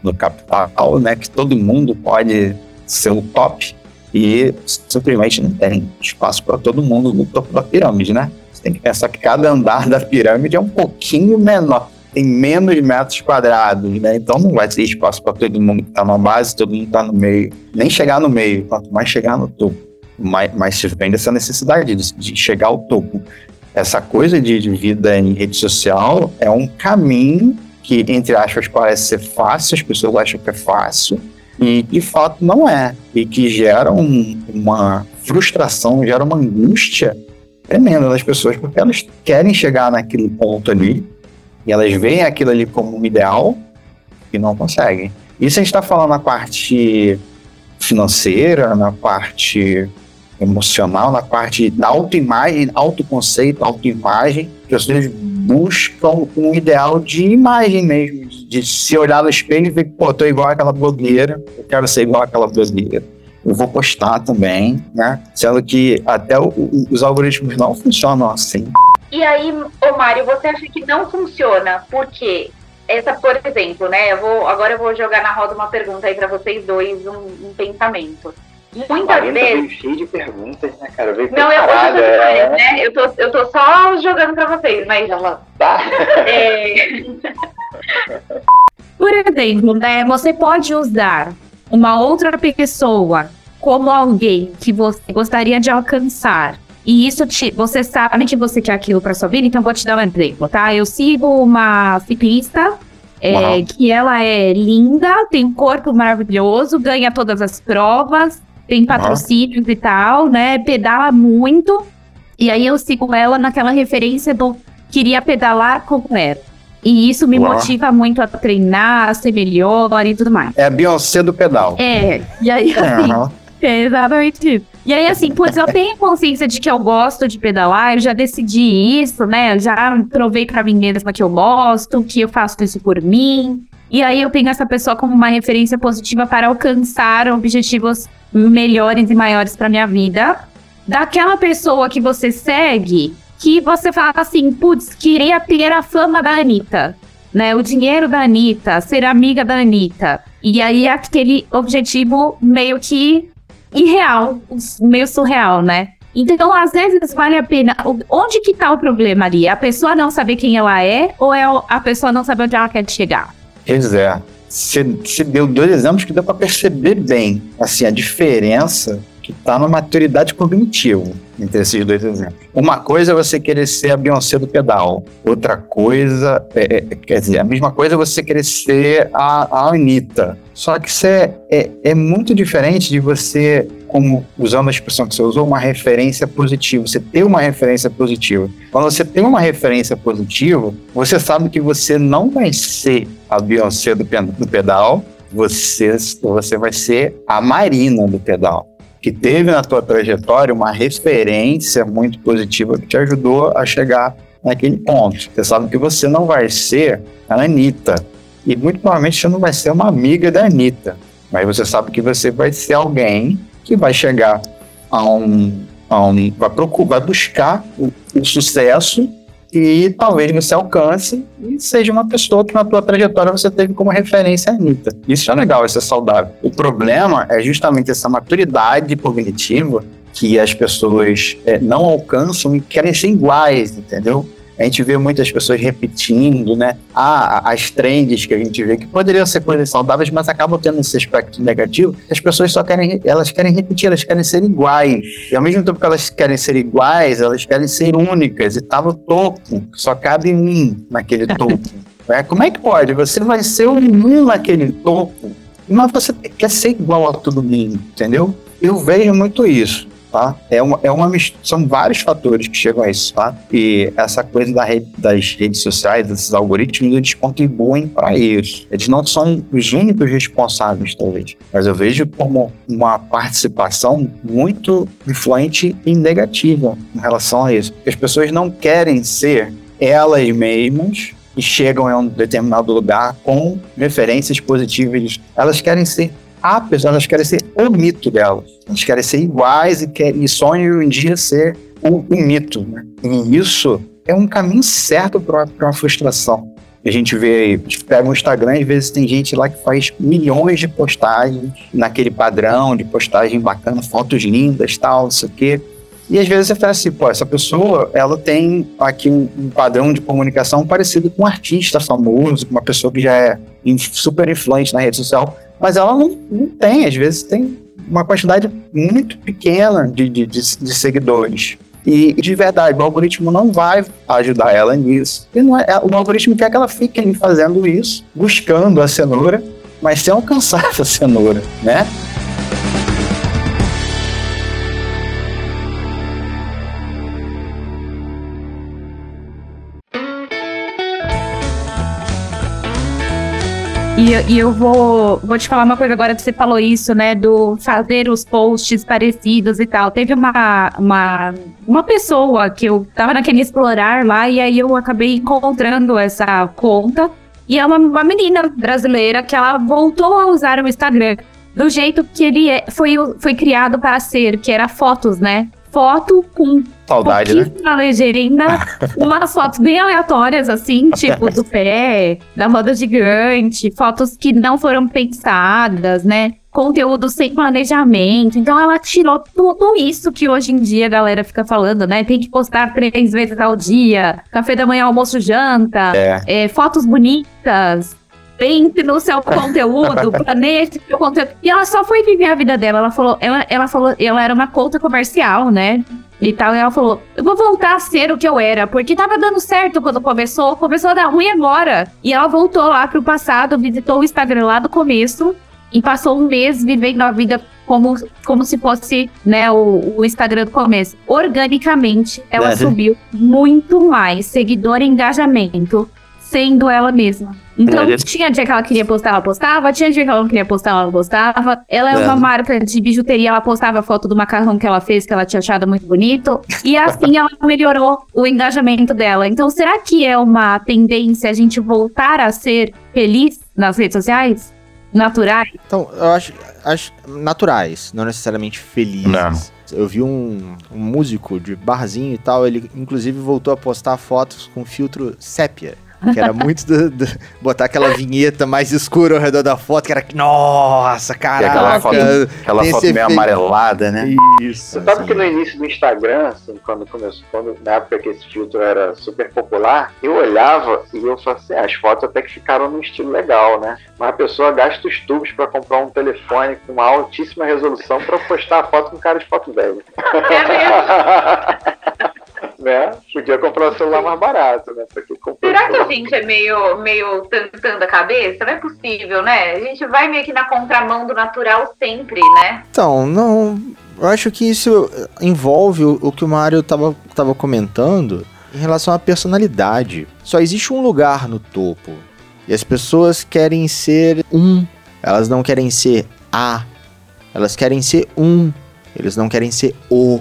no capital, né? Que todo mundo pode ser o top e simplesmente não tem espaço para todo mundo no topo da pirâmide, né? Você tem que pensar que cada andar da pirâmide é um pouquinho menor, tem menos metros quadrados, né? Então não vai ter espaço para todo mundo que está na base, todo mundo está no meio, nem chegar no meio, quanto mais chegar no topo mais, mais se vende essa necessidade de, de chegar ao topo. Essa coisa de, de vida em rede social é um caminho que, entre aspas, parece ser fácil, as pessoas acham que é fácil, e de fato não é. E que gera um- uma frustração, gera uma angústia tremenda das pessoas, porque elas querem chegar naquele ponto ali E elas veem aquilo ali como um ideal e não conseguem. Isso a gente está falando na parte financeira, na parte emocional, na parte da autoimagem, autoconceito, autoimagem. Pessoas buscam um ideal de imagem mesmo, de se olhar no espelho e ver que, pô, tô igual aquela blogueira, eu quero ser igual aquela blogueira. Eu vou postar também, né? Sendo que até o, o, os algoritmos não funcionam assim. E aí, ô Mário, você acha que não funciona? Por quê? Essa, por exemplo, né? Eu vou, agora eu vou jogar na roda uma pergunta aí para vocês dois, um, um pensamento. Muitas vezes. cheio de perguntas, né, cara? Não, eu tô é... né? Eu tô, eu tô só jogando pra vocês, mas. Ela tá. É... Por exemplo, né? Você pode usar uma outra pessoa como alguém que você gostaria de alcançar. E isso te, você sabe que você quer aquilo para sua vida, então vou te dar um exemplo, tá? Eu sigo uma ciclista é, que ela é linda, tem um corpo maravilhoso, ganha todas as provas, tem patrocínios uhum. e tal, né? Pedala muito. E aí eu sigo ela naquela referência do queria pedalar como era. E isso me Uau. motiva muito a treinar, a ser melhor e tudo mais. É a Beyoncé do pedal. É, e aí assim, uhum. é exatamente isso. E aí assim, putz, eu tenho consciência de que eu gosto de pedalar, eu já decidi isso, né? Eu já provei pra mim mesma que eu gosto, que eu faço isso por mim. E aí eu tenho essa pessoa como uma referência positiva para alcançar objetivos melhores e maiores para minha vida. Daquela pessoa que você segue, que você fala assim, putz, queria ter a fama da Anitta, né? O dinheiro da Anitta, ser amiga da Anitta. E aí aquele objetivo meio que irreal, meio surreal, né? Então, às vezes, vale a pena. Onde que tá o problema ali? A pessoa não saber quem ela é ou é a pessoa não saber onde ela quer chegar? Pois é. Você, deu dois exemplos que deu para perceber bem assim, a diferença que está na maturidade cognitiva entre esses dois exemplos. Uma coisa é você querer ser a Beyoncé do pedal, outra coisa, é, é, quer dizer, a mesma coisa é você querer ser a, a Anitta. Só que isso é, é, é muito diferente de você, como usando a expressão que você usou, uma referência positiva. Você ter uma referência positiva. Quando você tem uma referência positiva, você sabe que você não vai ser a Beyoncé do, do pedal, você, você vai ser a Marina do pedal que teve na tua trajetória uma referência muito positiva que te ajudou a chegar naquele ponto. Você sabe que você não vai ser a Anitta. E muito provavelmente você não vai ser uma amiga da Anitta. Mas você sabe que você vai ser alguém que vai chegar a um. A um vai, procurar, vai buscar o, o sucesso e talvez você alcance e seja uma pessoa que na tua trajetória você teve como referência a Anitta. Isso é legal, isso é saudável. O problema é justamente essa maturidade cognitiva que as pessoas é, não alcançam e querem ser iguais, entendeu? A gente vê muitas pessoas repetindo, né? Ah, as trends que a gente vê, que poderiam ser coisas saudáveis, mas acabam tendo esse aspecto negativo. As pessoas só querem, elas querem repetir, elas querem ser iguais. E ao mesmo tempo que elas querem ser iguais, elas querem ser únicas. E tá no topo, só cabe um naquele topo. é, como é que pode? Você vai ser um naquele topo, mas você quer ser igual a todo mundo, entendeu? Eu vejo muito isso tá? É uma, é uma são vários fatores que chegam a isso, tá? E essa coisa da rede, das redes sociais, desses algoritmos, eles contribuem para isso. Eles não são os únicos responsáveis, talvez, mas eu vejo como uma participação muito influente e negativa em relação a isso. As pessoas não querem ser elas mesmas e chegam em um determinado lugar com referências positivas. Elas querem ser a pessoa, elas querem ser o mito delas. Elas querem ser iguais e, quer, e sonham um dia ser o, o mito. Né? E isso é um caminho certo para uma frustração. A gente vê, pega o Instagram, às vezes tem gente lá que faz milhões de postagens naquele padrão de postagem bacana, fotos lindas, tal, não sei o quê. E às vezes você fala assim, pô, essa pessoa, ela tem aqui um, um padrão de comunicação parecido com um artista famoso, com uma pessoa que já é super influente na rede social, mas ela não, não tem, às vezes tem uma quantidade muito pequena de, de, de, de seguidores. E de verdade, o algoritmo não vai ajudar ela nisso. É, o algoritmo quer que ela fique fazendo isso, buscando a cenoura, mas sem alcançar essa cenoura, né? E, e, eu vou, vou te falar uma coisa agora que você falou isso, né? Do fazer os posts parecidos e tal. Teve uma, uma, uma pessoa que eu tava naquele explorar lá e aí eu acabei encontrando essa conta. E é uma, uma menina brasileira que ela voltou a usar o Instagram do jeito que ele é, foi, foi criado para ser, que era fotos, né? Foto com Saudade, né? na legenda, umas fotos bem aleatórias, assim, tipo do pé, da roda gigante, fotos que não foram pensadas, né? Conteúdo sem planejamento. Então ela tirou tudo isso que hoje em dia a galera fica falando, né? Tem que postar três vezes ao dia, café da manhã, almoço, janta, É. é, fotos bonitas. Pense no seu conteúdo, planeje o seu conteúdo. E ela só foi viver a vida dela. Ela falou, ela, ela falou, ela era uma conta comercial, né? E tal, e ela falou: Eu vou voltar a ser o que eu era, porque tava dando certo quando começou, começou a dar ruim agora. E ela voltou lá pro passado, visitou o Instagram lá do começo e passou um mês vivendo a vida como, como se fosse né, o, o Instagram do começo. Organicamente, ela É. subiu muito mais seguidor e engajamento, sendo ela mesma. Então, É. tinha dia que ela queria postar, ela postava. Tinha dia que ela não queria postar, ela não postava. Ela é É. uma marca de bijuteria, ela postava foto do macarrão que ela fez, que ela tinha achado muito bonito. E assim ela melhorou o engajamento dela. Então, será que é uma tendência a gente voltar a ser feliz nas redes sociais? Naturais? Então, eu acho, acho naturais, não necessariamente felizes. Não. Eu vi um, um músico de barzinho e tal, ele inclusive voltou a postar fotos com filtro sépia. Que era muito do, do- botar aquela vinheta mais escura ao redor da foto, que era. Nossa, E caraca! aquela foto, aquela foto meio efeito. amarelada, né? Isso. Você sabe assim. que no início do Instagram, assim, quando começou, quando, na época que esse filtro era super popular, eu olhava e eu falava assim, "Ah, as fotos até que ficaram num estilo legal, né? Mas a pessoa gasta os tubos pra comprar um telefone com uma altíssima resolução pra postar a foto com cara de foto velha. né? Podia comprar um celular mais barato, né? Será que a gente é meio, meio tantando a cabeça? Não é possível, né? A gente vai meio que na contramão do natural sempre, né? Então, não. Eu acho que isso envolve o, o que o Mário tava, tava comentando em relação à personalidade. Só existe um lugar no topo. E as pessoas querem ser um. Elas não querem ser a. Elas querem ser um. Eles não querem ser o.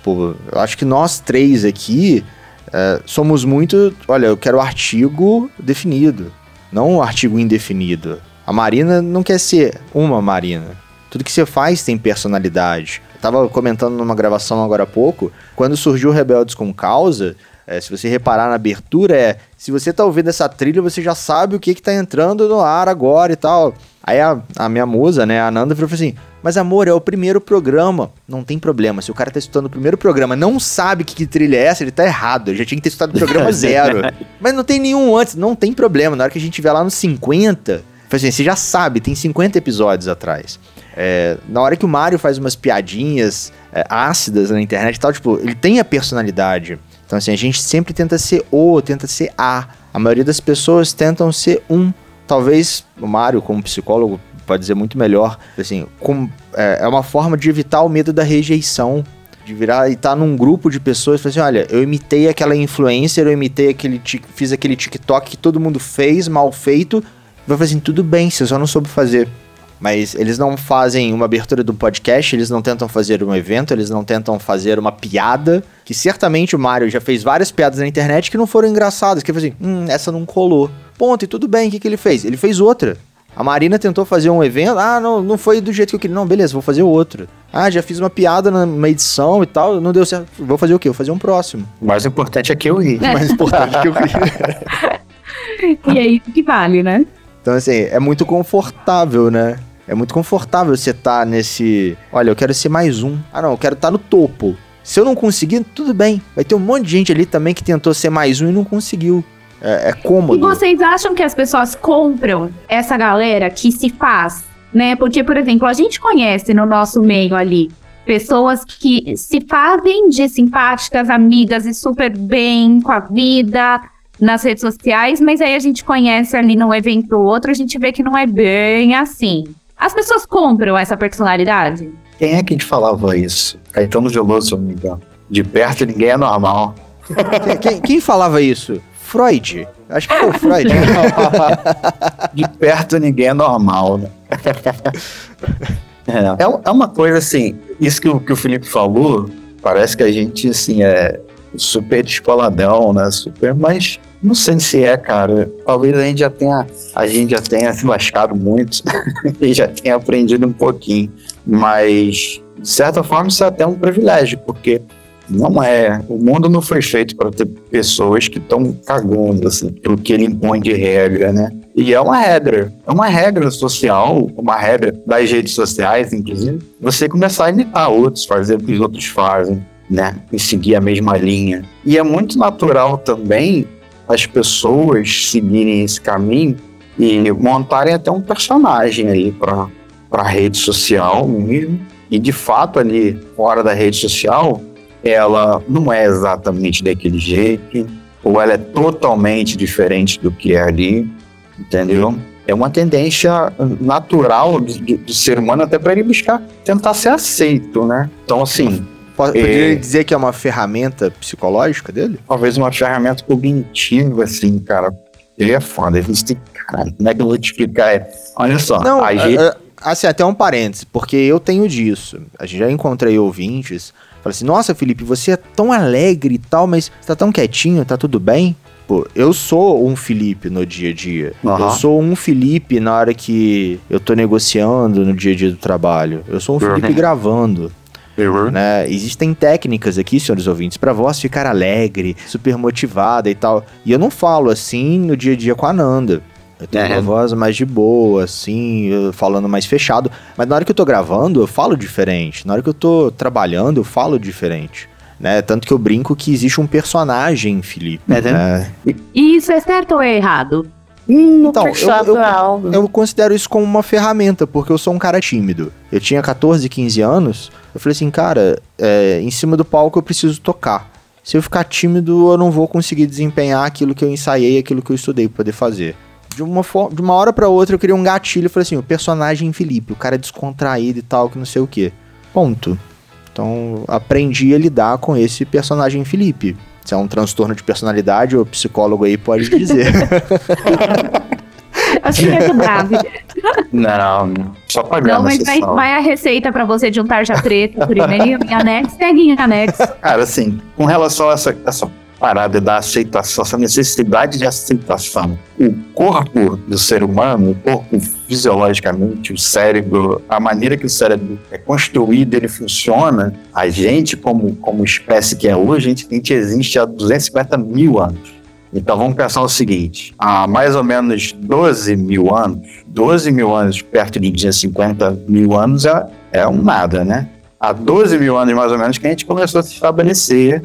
Tipo, eu acho que nós três aqui é, somos muito. Olha, eu quero artigo definido, não um artigo indefinido. A Marina não quer ser uma Marina. Tudo que você faz tem personalidade. Eu tava comentando numa gravação agora há pouco, quando surgiu Rebeldes com Causa, é, se você reparar na abertura, é. Se você tá ouvindo essa trilha, você já sabe o que que tá entrando no ar agora e tal. Aí a, a minha musa, né, a Nanda, falou assim: Mas amor, é o primeiro programa. Não tem problema. Se o cara tá escutando o primeiro programa não sabe que, que trilha é essa, ele tá errado. Ele já tinha que ter escutado o programa zero. Mas não tem nenhum antes, não tem problema. Na hora que a gente tiver lá nos 50, foi assim, você já sabe, tem 50 episódios atrás. É, na hora que o Mario faz umas piadinhas é, ácidas na internet e tal, tipo, ele tem a personalidade. Então, assim, a gente sempre tenta ser o, tenta ser a. A maioria das pessoas tentam ser um. Talvez o Mário, como psicólogo, pode dizer muito melhor. Assim, com- é, é uma forma de evitar o medo da rejeição. De virar e estar num grupo de pessoas e falar assim: olha, eu imitei aquela influencer, eu imitei aquele. fiz aquele TikTok que todo mundo fez, mal feito. Vai fazer assim, tudo bem, você só não soube fazer. Mas eles não fazem uma abertura do podcast, eles não tentam fazer um evento, eles não tentam fazer uma piada. Que certamente o Mario já fez várias piadas na internet que não foram engraçadas. Que ele assim, hum, essa não colou. Ponto, e tudo bem, o que, que ele fez? Ele fez outra. A Marina tentou fazer um evento, ah, não, não foi do jeito que eu queria. Não, beleza, vou fazer outro. Ah, já fiz uma piada numa edição e tal, não deu certo. Vou fazer o quê? Vou fazer um próximo. O mais importante é que eu ri. O mais importante que eu queria. E é isso que vale, né? Então, assim, é muito confortável, né? É muito confortável você estar nesse. Olha, eu quero ser mais um. Ah, não, eu quero estar no topo. Se eu não conseguir, tudo bem. Vai ter um monte de gente ali também que tentou ser mais um e não conseguiu. É, é E cômodo. vocês acham que as pessoas compram essa galera que se faz, né? Porque, por exemplo, a gente conhece no nosso meio ali pessoas que se fazem de simpáticas, amigas e super bem com a vida nas redes sociais, mas aí a gente conhece ali num evento ou outro, a gente vê que não é bem assim. As pessoas compram essa personalidade? Quem é que te falava isso? Caetano Veloso, se eu não me engano. De perto ninguém é normal. Quem, quem- quem falava isso? Freud. Acho que foi o Freud. De perto ninguém é normal, né? É, é, é uma coisa assim, isso que o, que o Felipe falou, parece que a gente, assim, é super descoladão, né? Super, mas não sei se é, cara. Talvez a gente já tenha, a gente já tenha se lascado muito e já tenha aprendido um pouquinho. Mas, de certa forma, isso é até um privilégio, porque não é. O mundo não foi feito para ter pessoas que estão cagando, assim, pelo que ele impõe de regra, né? E é uma regra. É uma regra social, uma regra das redes sociais, inclusive. Você começar a imitar outros, fazer o que os outros fazem, né? E seguir a mesma linha. E é muito natural também as pessoas seguirem esse caminho e montarem até um personagem ali para a rede social mesmo. E de fato, ali fora da rede social, ela não é exatamente daquele jeito, ou ela é totalmente diferente do que é ali, entendeu? É uma tendência natural do, do ser humano até para ele buscar tentar ser aceito, né? Então, assim. Poderia é, dizer que é uma ferramenta psicológica dele? Talvez uma ferramenta cognitiva, assim, cara. Ele é foda. Gente tem. Caralho, como é que eu vou te explicar? É, olha só. Não, a gente... assim, até um parênteses, porque eu tenho disso. A gente já encontrei ouvintes Fala assim, nossa, Felipe, você é tão alegre e tal, mas tá tão quietinho, tá tudo bem? Pô, eu sou um Felipe no dia a dia. Uhum. Eu sou um Felipe na hora que eu tô negociando no dia a dia do trabalho. Eu sou um Felipe uhum. gravando. Uhum. Né? Existem técnicas aqui, senhores ouvintes, para voz ficar alegre, super motivada e tal. E eu não falo assim no dia a dia com a Nanda. Eu tenho é. uma voz mais de boa, assim, falando mais fechado. Mas na hora que eu tô gravando, eu falo diferente. Na hora que eu tô trabalhando, eu falo diferente. Né? Tanto que eu brinco que existe um personagem, Felipe. É, né? E isso é certo ou é errado? Hum, então, eu, eu, eu, considero isso como uma ferramenta, porque eu sou um cara tímido. Eu tinha 14, 15 anos, eu falei assim, cara, é, em cima do palco eu preciso tocar. Se eu ficar tímido, eu não vou conseguir desempenhar aquilo que eu ensaiei, aquilo que eu estudei pra poder fazer de uma, de uma hora para outra eu queria um gatilho e falei assim, o personagem Felipe, o cara é descontraído e tal, que não sei o que. Ponto. Então, aprendi a lidar com esse personagem Felipe. Se é um transtorno de personalidade, o psicólogo aí pode dizer. Acho que é bravo. Não, só pagando Não, mas vai, vai, a receita pra você de um tarja preta por e-mail em anexo, segue em anexo. Cara, assim, com relação a essa, essa parada da aceitação, essa necessidade de aceitação. O corpo do ser humano, o corpo fisiologicamente, o cérebro, a maneira que o cérebro é construído, ele funciona, a gente, como, como espécie que é hoje, a gente, a gente existe há 250 mil anos. Então vamos pensar o seguinte: há mais ou menos 12 mil anos, 12 mil anos perto de 250 mil anos é, é um nada, né? Há 12 mil anos mais ou menos que a gente começou a se estabelecer,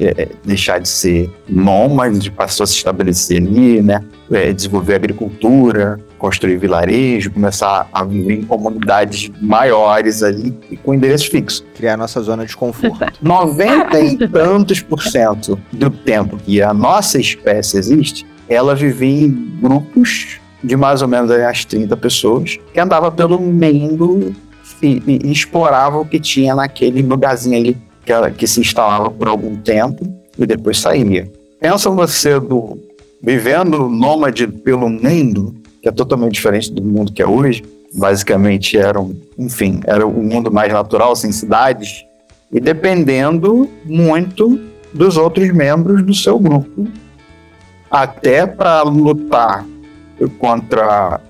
é, deixar de ser nômade, passou a se estabelecer ali, né? É, desenvolver agricultura, construir vilarejo, começar a viver em comunidades maiores ali e com endereço fixo. Criar nossa zona de conforto. 90 e tantos por cento do tempo que a nossa espécie existe, ela vivia em grupos de mais ou menos as 30 pessoas que andava pelo mundo e, e, explorava o que tinha naquele lugarzinho ali que, que se instalava por algum tempo e depois saía. Pensa você do, vivendo nômade pelo mundo, que é totalmente diferente do mundo que é hoje. Basicamente era, um, enfim, era um mundo mais natural, sem cidades, e dependendo muito dos outros membros do seu grupo, até para lutar contra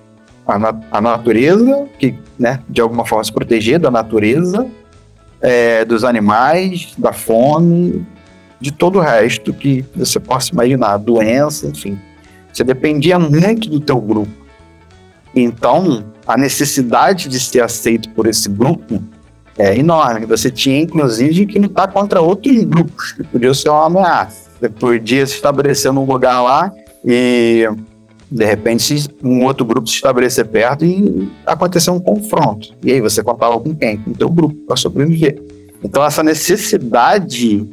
a, a natureza, que né, de alguma forma se proteger da natureza, é, dos animais, da fome, de todo o resto que você possa imaginar, doença, enfim. Você dependia muito do teu grupo. Então, a necessidade de ser aceito por esse grupo é enorme. Você tinha, inclusive, que lutar contra outros grupos que podiam ser uma ameaça. Você podia se estabelecer num lugar lá e de repente, um outro grupo se estabelecer perto e acontecer um confronto. E aí você contava com quem? Com o teu grupo, para sobreviver. Então, essa necessidade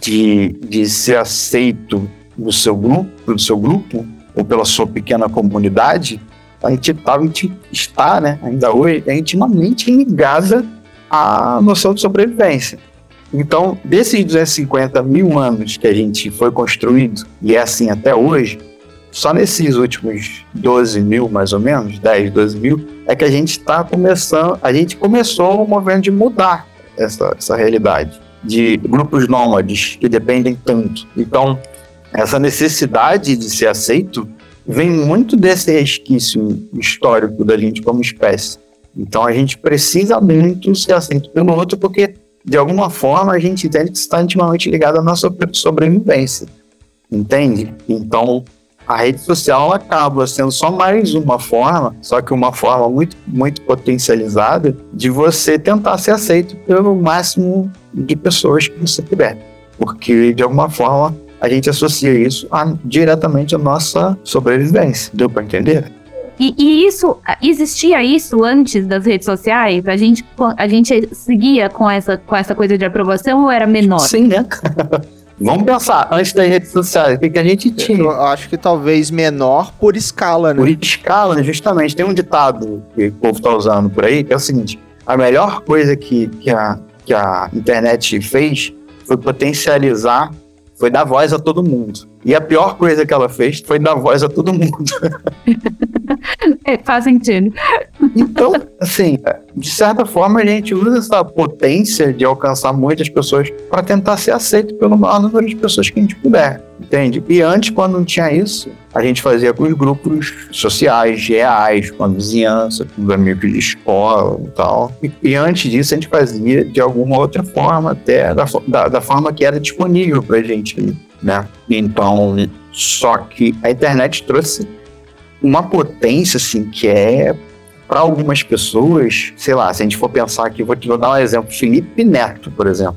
de, de ser aceito do seu grupo, do seu grupo, ou pela sua pequena comunidade, a gente, tá, a gente está, né, ainda hoje, é intimamente ligada à noção de sobrevivência. Então, desses 250 mil anos que a gente foi construído, e é assim até hoje, só nesses últimos 12 mil, mais ou menos, 10, 12 mil, é que a gente está começando, a gente começou o movimento de mudar essa, essa realidade, de grupos nômades que dependem tanto. Então, essa necessidade de ser aceito vem muito desse resquício histórico da gente como espécie. Então a gente precisa muito ser aceito pelo outro, porque de alguma forma a gente entende que está intimamente ligado à nossa sobrevivência. Entende? Então a rede social acaba sendo só mais uma forma, só que uma forma muito, muito potencializada de você tentar ser aceito pelo máximo de pessoas que você puder. Porque de alguma forma a gente associa isso a, diretamente à nossa sobrevivência. Deu para entender? E, e, isso, existia isso antes das redes sociais? A gente, a gente seguia com essa, com essa coisa de aprovação ou era menor? Sim, né? Vamos pensar, antes das redes sociais, o que, que a gente tinha? Eu acho que talvez menor por escala, né? Por escala, justamente. Tem um ditado que o povo está usando por aí, que é o seguinte: a melhor coisa que, que, a, que a internet fez foi potencializar foi dar voz a todo mundo. E a pior coisa que ela fez foi dar voz a todo mundo. é, faz sentido. Então, assim, de certa forma, a gente usa essa potência de alcançar muitas pessoas para tentar ser aceito pelo maior número de pessoas que a gente puder, entende? E antes, quando não tinha isso, a gente fazia com os grupos sociais, reais, com a vizinhança, com os amigos de escola e tal. E, e antes disso, a gente fazia de alguma outra forma, até da, da, da forma que era disponível para a gente, né? Então, só que a internet trouxe uma potência, assim, que é para algumas pessoas, sei lá, se a gente for pensar aqui, vou te dar um exemplo, Felipe Neto, por exemplo.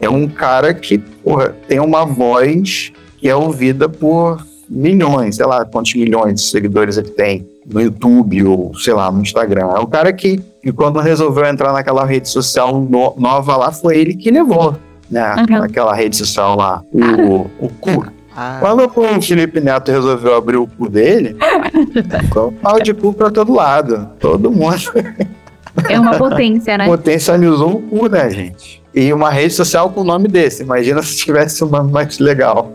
É um cara que porra, tem uma voz que é ouvida por milhões, sei lá quantos milhões de seguidores ele tem no YouTube ou, sei lá, no Instagram. É um cara que, que quando resolveu entrar naquela rede social no, nova lá, foi ele que levou, né? Uhum. Aquela rede social lá, o, o cu. Ah. Quando o Felipe Neto resolveu abrir o cu dele, ficou pau de cu pra todo lado. Todo mundo. É uma potência, né? Potencializou o cu, né, gente? E uma rede social com o nome desse. Imagina se tivesse um nome mais legal.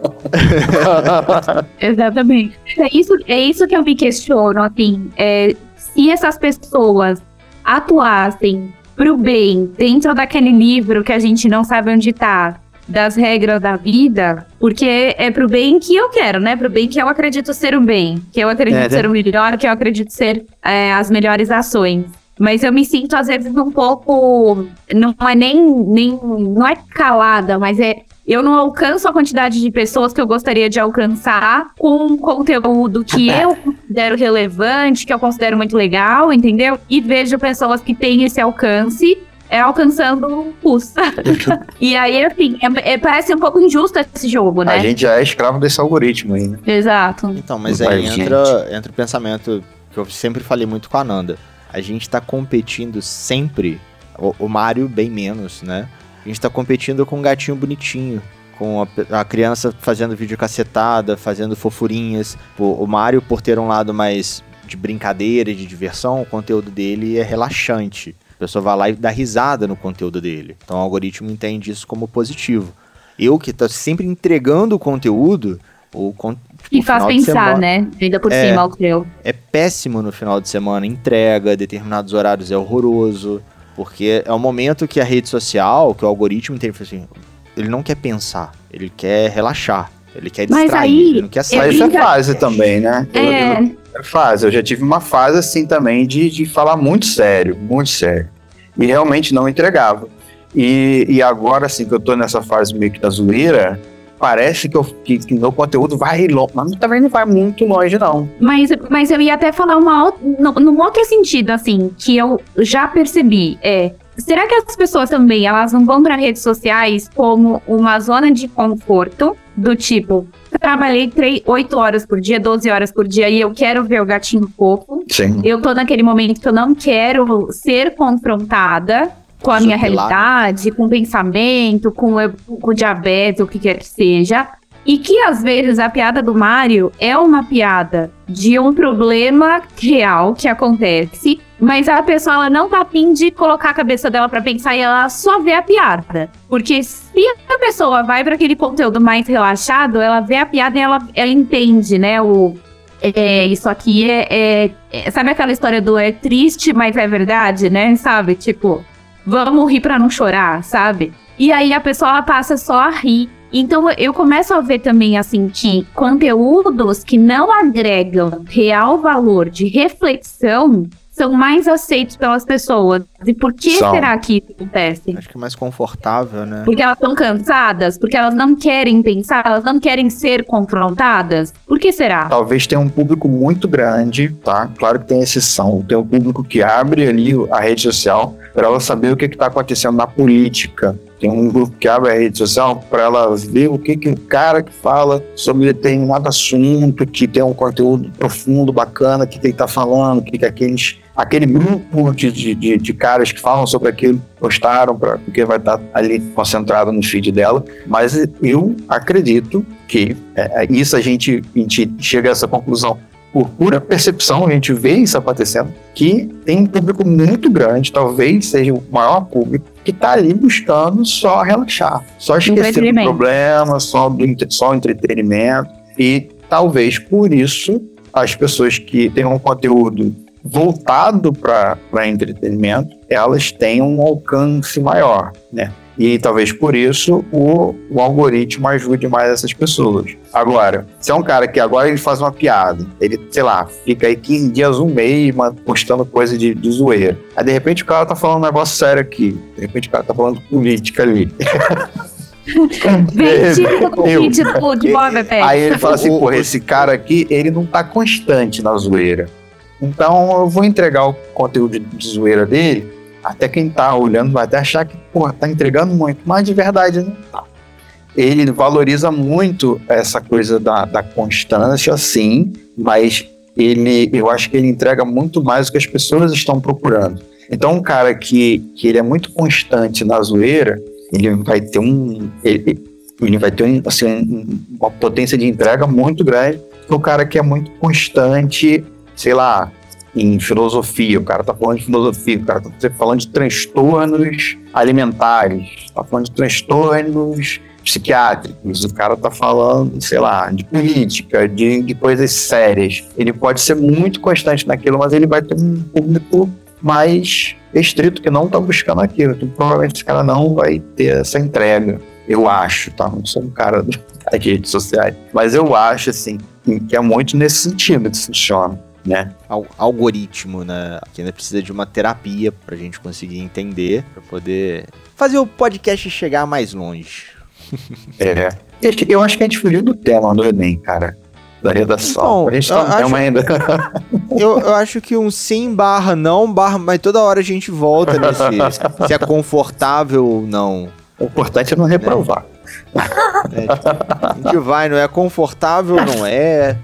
Exatamente. É isso, é isso que eu me questiono, assim. É, se essas pessoas atuassem pro bem dentro daquele livro que a gente não sabe onde tá, das regras da vida, porque é pro bem que eu quero, né? Pro bem que eu acredito ser o bem, que eu acredito é, ser né? o melhor, que eu acredito ser é, as melhores ações. Mas eu me sinto, às vezes, um pouco. Não é nem. nem não é calada, mas é. Eu não alcanço a quantidade de pessoas que eu gostaria de alcançar com conteúdo que eu considero relevante, que eu considero muito legal, entendeu? E vejo pessoas que têm esse alcance é alcançando custo. e aí, assim, é, é, parece um pouco injusto esse jogo, né? A gente já é escravo desse algoritmo aí, né? Exato. Então, mas aí entra, entra o pensamento que eu sempre falei muito com a Nanda. A gente tá competindo sempre, o, o Mario bem menos, né? A gente tá competindo com um gatinho bonitinho, com a, a, criança fazendo vídeo cacetada, fazendo fofurinhas. O, o Mario, por ter um lado mais de brincadeira, de diversão, o conteúdo dele é relaxante pessoa vai lá e dá risada no conteúdo dele. Então o algoritmo entende isso como positivo. Eu que tô sempre entregando o conteúdo, o tipo, e faz pensar, semana, né? Ainda por é, cima o teu. É péssimo no final de semana, entrega, determinados horários é horroroso, porque é o momento que a rede social, que o algoritmo entende, assim, ele não quer pensar, ele quer relaxar. Ele quer distrair, Mas aí, ele não quer sair. Isso é fase também, né? É. Eu, eu, fase. Eu já tive uma fase assim também de, de falar muito sério, muito sério e realmente não entregava. E, e agora, assim, que eu tô nessa fase meio que da zoeira, parece que, eu, que, que meu conteúdo vai longe, mas também não vai muito longe, não. Mas, mas eu ia até falar uma, num outro sentido, assim, que eu já percebi, é... Será que as pessoas também, elas não vão para redes sociais como uma zona de conforto, do tipo, trabalhei 3, 8 horas por dia, 12 horas por dia e eu quero ver o gatinho fofo. Sim. Eu tô naquele momento que eu não quero ser confrontada com a minha realidade, com o pensamento, com, com o diabetes, o que quer que seja. E que às vezes a piada do Mario é uma piada de um problema real que acontece, mas a pessoa ela não tá afim de colocar a cabeça dela para pensar e ela só vê a piada. Porque se a pessoa vai para aquele conteúdo mais relaxado, ela vê a piada e ela, ela entende, né? O, é, isso aqui é, é, é, Sabe aquela história do é triste, mas é verdade, né? Sabe? Tipo, vamos rir pra não chorar, sabe? E aí a pessoa passa só a rir. Então eu começo a ver também assim que conteúdos que não agregam real valor de reflexão são mais aceitos pelas pessoas. E por que São. será que isso acontece? Acho que é mais confortável, né? Porque elas estão cansadas? Porque elas não querem pensar? Elas não querem ser confrontadas? Por que será? Talvez tenha um público muito grande, tá? Claro que tem exceção. Tem um público que abre ali a rede social para ela saber o que está acontecendo na política. Tem um grupo que abre a rede social para ela ver o que, que o cara que fala sobre determinado assunto, que tem um conteúdo profundo, bacana, que ele está falando, o que, que aqueles, aquele grupo de, de, de, caras que falam sobre aquilo postaram, pra, porque vai estar ali concentrado no feed dela. Mas eu acredito que é, isso a gente, a gente chega a essa conclusão por pura percepção, a gente vê isso acontecendo, que tem um público muito grande, talvez seja o maior público, que está ali buscando só relaxar, só esquecer do problema, só, do só entretenimento. E talvez por isso as pessoas que têm um conteúdo voltado para entretenimento, elas tenham um alcance maior, né? E talvez por isso o, o algoritmo ajude mais essas pessoas. Agora, se é um cara que agora ele faz uma piada, ele, sei lá, fica aí 15 dias, um mês, postando coisa de, de zoeira. Aí de repente o cara tá falando um negócio sério aqui. De repente o cara tá falando política ali. Vem, tira o Eu. convite do, de Bob Pepe. Aí ele fala assim, porra, esse cara aqui, ele não tá constante na zoeira. Então eu vou entregar o conteúdo de zoeira dele, até quem tá olhando vai até achar que, porra, tá entregando muito, mas de verdade não tá. Ele valoriza muito essa coisa da, da constância, sim, mas ele, eu acho que ele entrega muito mais do que as pessoas estão procurando. Então um cara que, que ele é muito constante na zoeira, ele vai ter um... ele- ele vai ter assim, um- uma potência de entrega muito grande o cara que é muito constante, sei lá, em filosofia, o cara tá falando de filosofia, o cara tá falando de transtornos alimentares, tá falando de transtornos psiquiátricos, o cara tá falando, sei lá, de política, de, de coisas sérias. Ele pode ser muito constante naquilo, mas ele vai ter um público mais restrito que não tá buscando aquilo. Então, provavelmente esse cara não vai ter essa entrega. Eu acho, tá? Não sou um cara das redes sociais. Mas eu acho, assim, que é muito nesse sentido que funciona, né? Al- algoritmo, né? Que ainda precisa de uma terapia pra gente conseguir entender, pra poder fazer o podcast chegar mais longe. É. Eu acho que a gente fugiu do tema do Enem, cara. Da redação. Então, a gente eu tá no tema ainda. Eu, eu acho que um sim barra não barra, mas toda hora a gente volta nesse se é confortável ou não. O importante é não reprovar. Tipo, a gente vai, não é confortável, não é,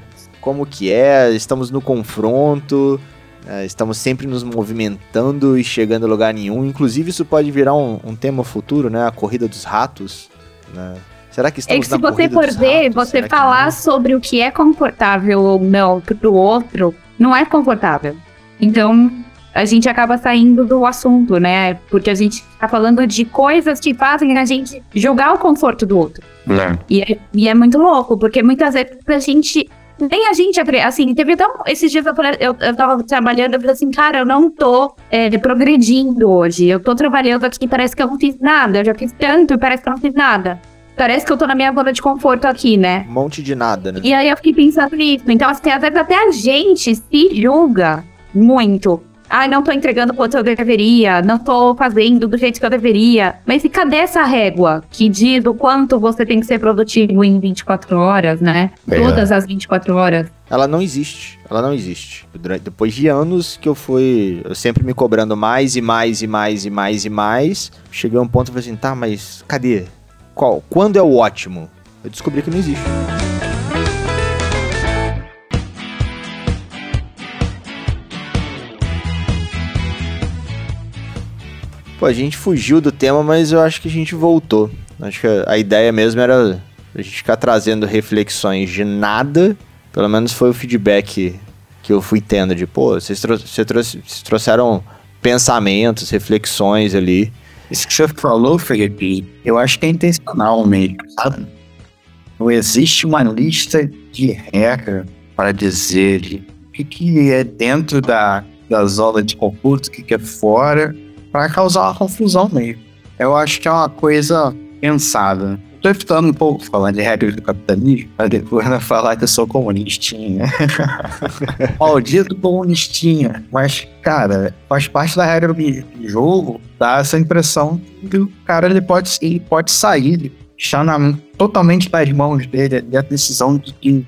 como que é, estamos no confronto, é, estamos sempre nos movimentando e chegando a lugar nenhum. Inclusive isso pode virar um, um tema futuro, né? A corrida dos ratos. né? Será que É estamos que se na você corrida for dos ver, ratos? você Será falar não? sobre o que é confortável ou não pro outro, não é confortável. Então, a gente acaba saindo do assunto, né? Porque a gente tá falando de coisas que fazem a gente jogar o conforto do outro. E é, e é muito louco, porque muitas vezes a gente. Nem a gente, assim, teve até um- esses dias eu, falei, eu, eu tava trabalhando, eu falei assim, cara, eu não tô é, progredindo hoje. Eu tô trabalhando aqui, parece que eu não fiz nada. Eu já fiz tanto e parece que eu não fiz nada. Parece que eu tô na minha zona de conforto aqui, né? Um monte de nada, né? E aí eu fiquei pensando nisso. Então, assim, às vezes até a gente se julga muito. Ai, não tô entregando quanto eu deveria, não tô fazendo do jeito que eu deveria. Mas e cadê essa régua que diz o quanto você tem que ser produtivo em 24 horas, né? É. Todas as 24 horas. Ela não existe. Ela não existe. Depois de anos que eu fui eu sempre me cobrando mais e mais e mais e mais e mais, cheguei a um ponto e falei assim, tá, mas cadê? Qual? Quando é o ótimo? Eu descobri que não existe. Pô, a gente fugiu do tema, mas eu acho que a gente voltou. Acho que a, ideia mesmo era a gente ficar trazendo reflexões de nada, pelo menos foi o feedback que eu fui tendo de, pô, vocês, vocês, vocês trouxeram pensamentos, reflexões ali. Isso que você falou, Felipe, eu acho que é intencional mesmo, sabe? Não existe uma lista de regras para dizer o que, que é dentro da, da zona de conforto, o que, que é fora, para causar uma confusão mesmo. Eu acho que é uma coisa pensada. Estou evitando um pouco falando de regras do capitalismo, para depois não falar que eu sou comunistinha. Maldito comunistinha. Mas, cara, faz parte da regra do jogo, dá essa impressão que o cara ele pode, ele pode sair, deixar na, totalmente nas mãos dele a decisão de,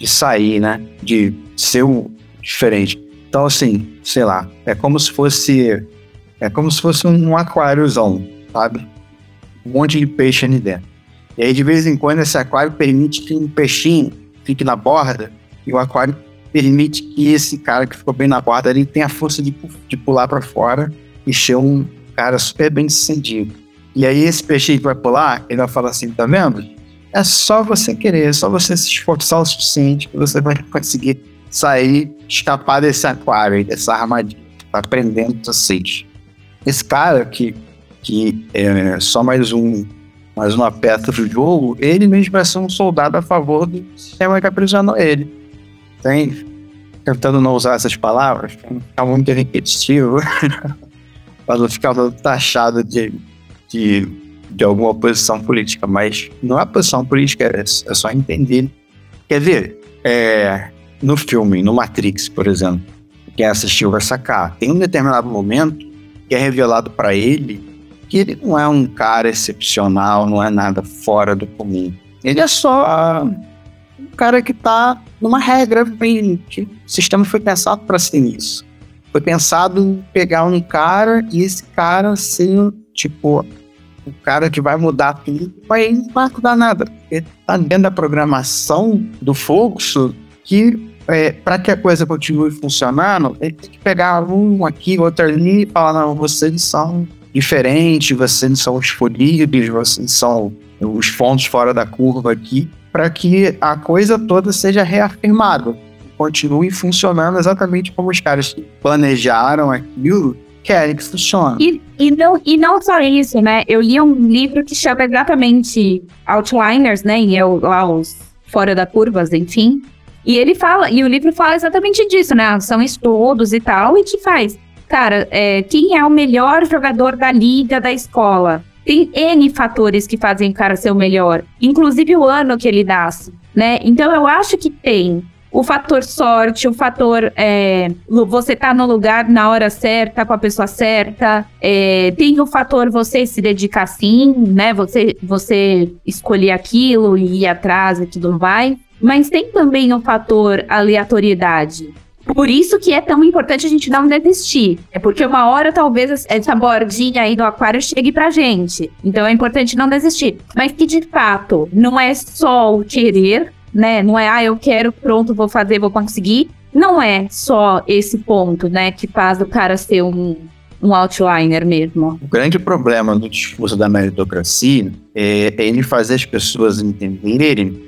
de sair, né? De ser um diferente. Então, assim, sei lá, é como se fosse. É como se fosse um aquáriozão, sabe? Um monte de peixe ali dentro. E aí, de vez em quando, esse aquário permite que um peixinho fique na borda, e o aquário permite que esse cara que ficou bem na borda ele tenha a força de, de pular para fora e ser um cara super bem sucedido. E aí, esse peixinho que vai pular, ele vai falar assim: tá vendo? É só você querer, é só você se esforçar o suficiente que você vai conseguir sair, escapar desse aquário, dessa armadilha. Tá aprendendo vocês. Esse cara que, que é só mais um mais uma peça do jogo, ele mesmo vai ser um soldado a favor do sistema que aprisionou ele. Tem, tentando não usar essas palavras, ficar muito repetitivo, para não ficar taxado de, de, de alguma posição política, mas não é posição política, é, é só entender. Quer ver, é, no filme, no Matrix, por exemplo, quem assistiu vai sacar, tem um determinado momento que é revelado para ele que ele não é um cara excepcional, não é nada fora do comum. Ele é só um cara que tá numa regra bem. Que o sistema foi pensado para ser isso. Foi pensado pegar um cara e esse cara ser, tipo, o cara que vai mudar tudo, vai não vai mudar nada. Porque tá dentro da programação do fluxo que é, para que a coisa continue funcionando, ele tem que pegar um aqui, outro ali e falar, não, vocês são diferente, vocês são escolhidos, vocês são os pontos fora da curva aqui, para que a coisa toda seja reafirmada, continue funcionando exatamente como os caras planejaram aquilo, querem que funcione. E, e, não, e não só isso, né? Eu li um livro que chama exatamente Outliners, né? E eu, lá os fora da curvas, enfim. E ele fala, e o livro fala exatamente disso, né? São estudos e tal, e que faz cara, é, quem é o melhor jogador da liga da escola? Tem N fatores que fazem o cara ser o melhor, inclusive o ano que ele nasce, né? Então eu acho que tem o fator sorte, o fator é, você tá no lugar na hora certa, com a pessoa certa. É, tem o fator você se dedicar sim, né? Você, você escolher aquilo e ir atrás e tudo mais. Mas tem também o fator aleatoriedade. Por isso que é tão importante a gente não desistir. É porque uma hora talvez essa bordinha aí do aquário chegue pra gente. Então é importante não desistir. Mas que de fato não é só o querer, né? Não é, ah, eu quero, pronto, vou fazer, vou conseguir. Não é só esse ponto, né, que faz o cara ser um, um outliner mesmo. O grande problema do discurso da meritocracia é, é ele fazer as pessoas entenderem,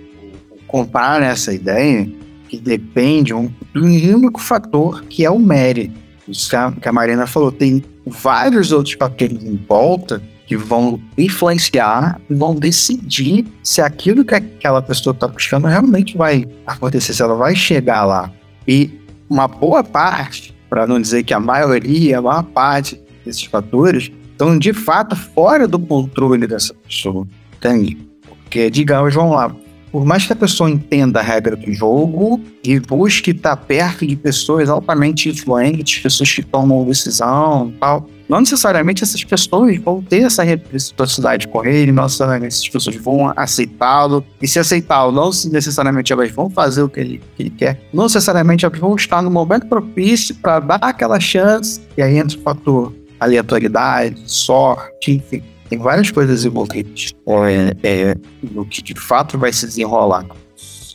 comprar essa ideia que depende um, do único fator que é o mérito. Isso que a, Marina falou, tem vários outros fatores em volta que vão influenciar vão decidir se aquilo que aquela pessoa está buscando realmente vai acontecer, se ela vai chegar lá. E uma boa parte, para não dizer que a maioria, a maior parte desses fatores, estão de fato fora do controle dessa pessoa. Entende? Porque, digamos, vamos lá, por mais que a pessoa entenda a regra do jogo e busque estar perto de pessoas altamente influentes, pessoas que tomam decisão e tal, não necessariamente essas pessoas vão ter essa reciprocidade com ele, não necessariamente essas pessoas vão aceitá-lo, e se aceitá-lo, não necessariamente elas vão fazer o que ele, que ele, quer, não necessariamente elas vão estar no momento propício para dar aquela chance, e aí entra o fator aleatoriedade, sorte, enfim tem várias coisas envolvidas é, é, no que de fato vai se desenrolar.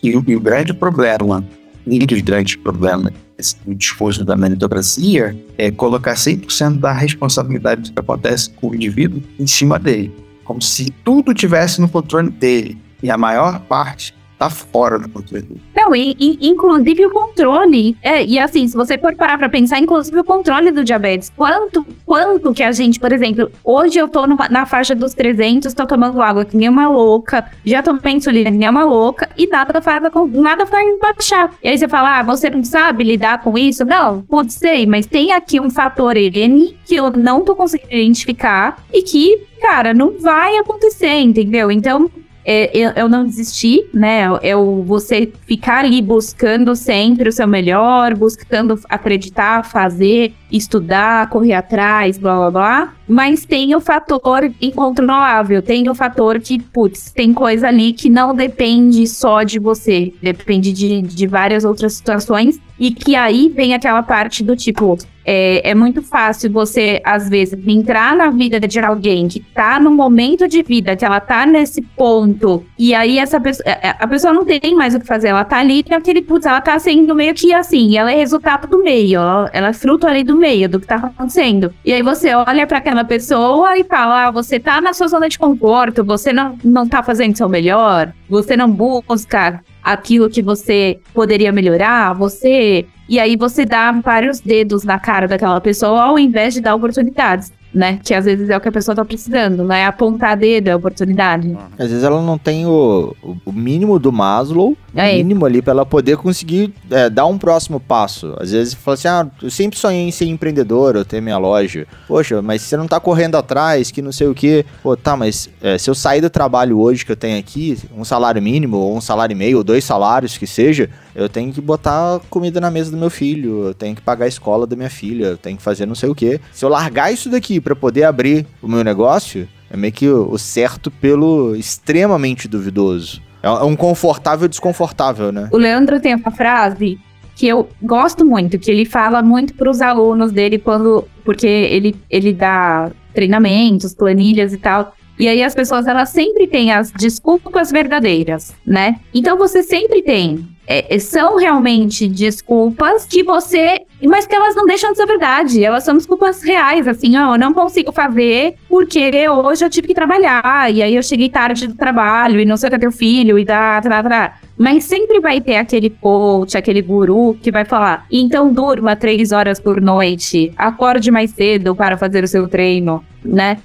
E, e o grande problema, um dos grandes problemas do discurso da meritocracia é colocar 100% da responsabilidade do que acontece com o indivíduo em cima dele. Como se tudo tivesse no controle dele. E a maior parte tá fora do controle. Não, e, e, inclusive o controle. É, e assim, se você for parar pra pensar, inclusive o controle do diabetes. Quanto, quanto que a gente, por exemplo, hoje eu tô numa, na faixa dos 300, tô tomando água que nem uma louca, já tomei insulina que nem uma louca, e nada faz, nada faz baixar. E aí você fala, ah, você não sabe lidar com isso? Não, pode ser, mas tem aqui um fator N que eu não tô conseguindo identificar e que, cara, não vai acontecer, entendeu? Então, é, eu, eu, não desisti, né? É o você ficar ali buscando sempre o seu melhor, buscando acreditar, fazer, estudar, correr atrás, blá blá blá. Mas tem o fator incontrolável, tem o fator que, putz, tem coisa ali que não depende só de você, depende de, de várias outras situações. E que aí vem aquela parte do tipo, é, é, muito fácil você, às vezes, entrar na vida de alguém que tá num momento de vida, que ela tá nesse ponto, e aí essa pessoa, é, é, a pessoa não tem mais o que fazer, ela tá ali naquele, putz, ela tá sendo meio que assim, ela é resultado do meio, ela, ela é fruto ali do meio, do que tá acontecendo. E aí você olha para aquela pessoa e fala, ah, você tá na sua zona de conforto, você não, não tá fazendo seu melhor, você não busca aquilo que você poderia melhorar, você. E aí você dá vários dedos na cara daquela pessoa ao invés de dar oportunidades né? Que às vezes é o que a pessoa tá precisando, né? Apontar dedo é oportunidade. Às vezes ela não tem o, o mínimo do Maslow, o é mínimo ali para ela poder conseguir é, dar um próximo passo. Às vezes fala assim, ah, eu sempre sonhei em ser empreendedor, eu ter minha loja. Poxa, mas você não tá correndo atrás, que não sei o que. Pô, tá, mas é, se eu sair do trabalho hoje que eu tenho aqui, um salário mínimo, ou um salário e meio, ou dois salários que seja, eu tenho que botar comida na mesa do meu filho, eu tenho que pagar a escola da minha filha, eu tenho que fazer não sei o que. Se eu largar isso daqui para poder abrir o meu negócio, é meio que o certo pelo extremamente duvidoso. É um confortável desconfortável, né? O Leandro tem uma frase que eu gosto muito, que ele fala muito para os alunos dele quando, porque ele, ele dá treinamentos, planilhas e tal. E aí as pessoas elas sempre têm as desculpas verdadeiras, né? Então você sempre tem é, é, são realmente desculpas que você. Mas que elas não deixam de ser verdade. Elas são desculpas reais, assim, ó, eu não consigo fazer porque hoje eu tive que trabalhar, e aí eu cheguei tarde do trabalho, e não sei o que é teu filho, e dá, dá, dá. Mas sempre vai ter aquele coach, aquele guru que vai falar: então durma três horas por noite, acorde mais cedo para fazer o seu treino, né?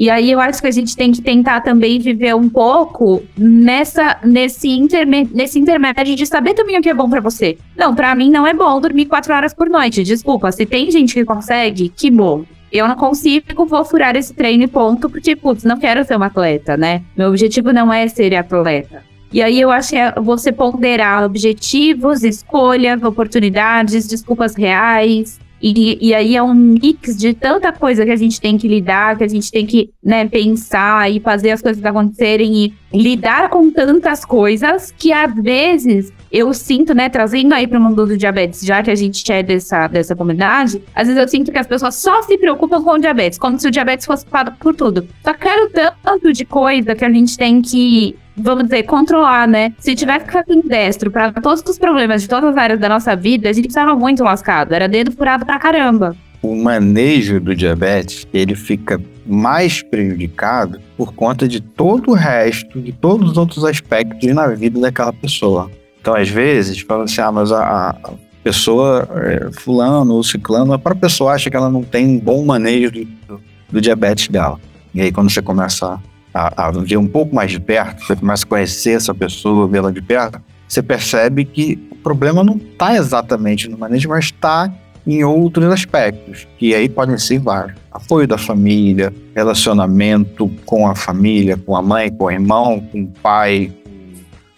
E aí eu acho que a gente tem que tentar também viver um pouco nessa nesse, interme, nesse intermédio de saber também o que é bom para você. Não, para mim não é bom dormir quatro horas por noite. Desculpa, se tem gente que consegue, que bom. Eu não consigo, vou furar esse treino e ponto, porque, putz, não quero ser uma atleta, né? Meu objetivo não é ser atleta. E aí eu acho que é você ponderar objetivos, escolhas, oportunidades, desculpas reais, e, e aí é um mix de tanta coisa que a gente tem que lidar, que a gente tem que né, pensar e fazer as coisas acontecerem e lidar com tantas coisas que às vezes eu sinto, né, trazendo aí para o mundo do diabetes, já que a gente é dessa, dessa comunidade, às vezes eu sinto que as pessoas só se preocupam com o diabetes, como se o diabetes fosse culpado por tudo. Só quero tanto de coisa que a gente tem que vamos dizer, controlar, né? Se tivesse que ficar destro para todos os problemas de todas as áreas da nossa vida, a gente estava muito lascado. Era dedo furado pra caramba. O manejo do diabetes, ele fica mais prejudicado por conta de todo o resto, de todos os outros aspectos na vida daquela pessoa. Então, às vezes, falam assim, ah, mas a, a pessoa, é, fulano ou ciclano, a própria pessoa acha que ela não tem um bom manejo do, do, do diabetes dela. E aí, quando você começa a, a ver um pouco mais de perto, você começa a conhecer essa pessoa, vê-la de perto, você percebe que o problema não está exatamente no manejo, mas está em outros aspectos, que aí podem ser vários. Apoio da família, relacionamento com a família, com a mãe, com o irmão, com o pai,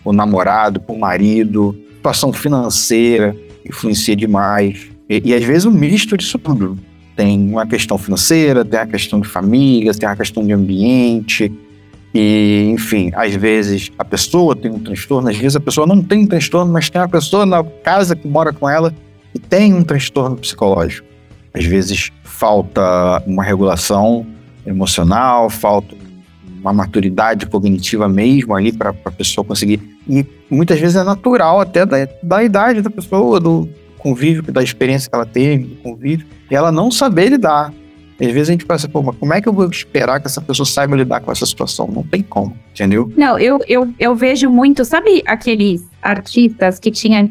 o namorado, o marido, situação financeira influencia demais. E, e às vezes um misto disso tudo. Tem uma questão financeira, tem a questão de família, tem a questão de ambiente. E, enfim, às vezes a pessoa tem um transtorno, às vezes a pessoa não tem um transtorno, mas tem uma pessoa na casa que mora com ela e tem um transtorno psicológico. Às vezes falta uma regulação emocional, falta uma maturidade cognitiva mesmo ali para a pessoa conseguir. E muitas vezes é natural até da, da idade da pessoa, do convívio, da experiência que ela teve, do convívio, e ela não saber lidar. Às vezes a gente pensa, pô, mas como é que eu vou esperar que essa pessoa saiba lidar com essa situação? Não tem como, entendeu? Não, eu, eu, eu vejo muito, sabe aqueles artistas que tinha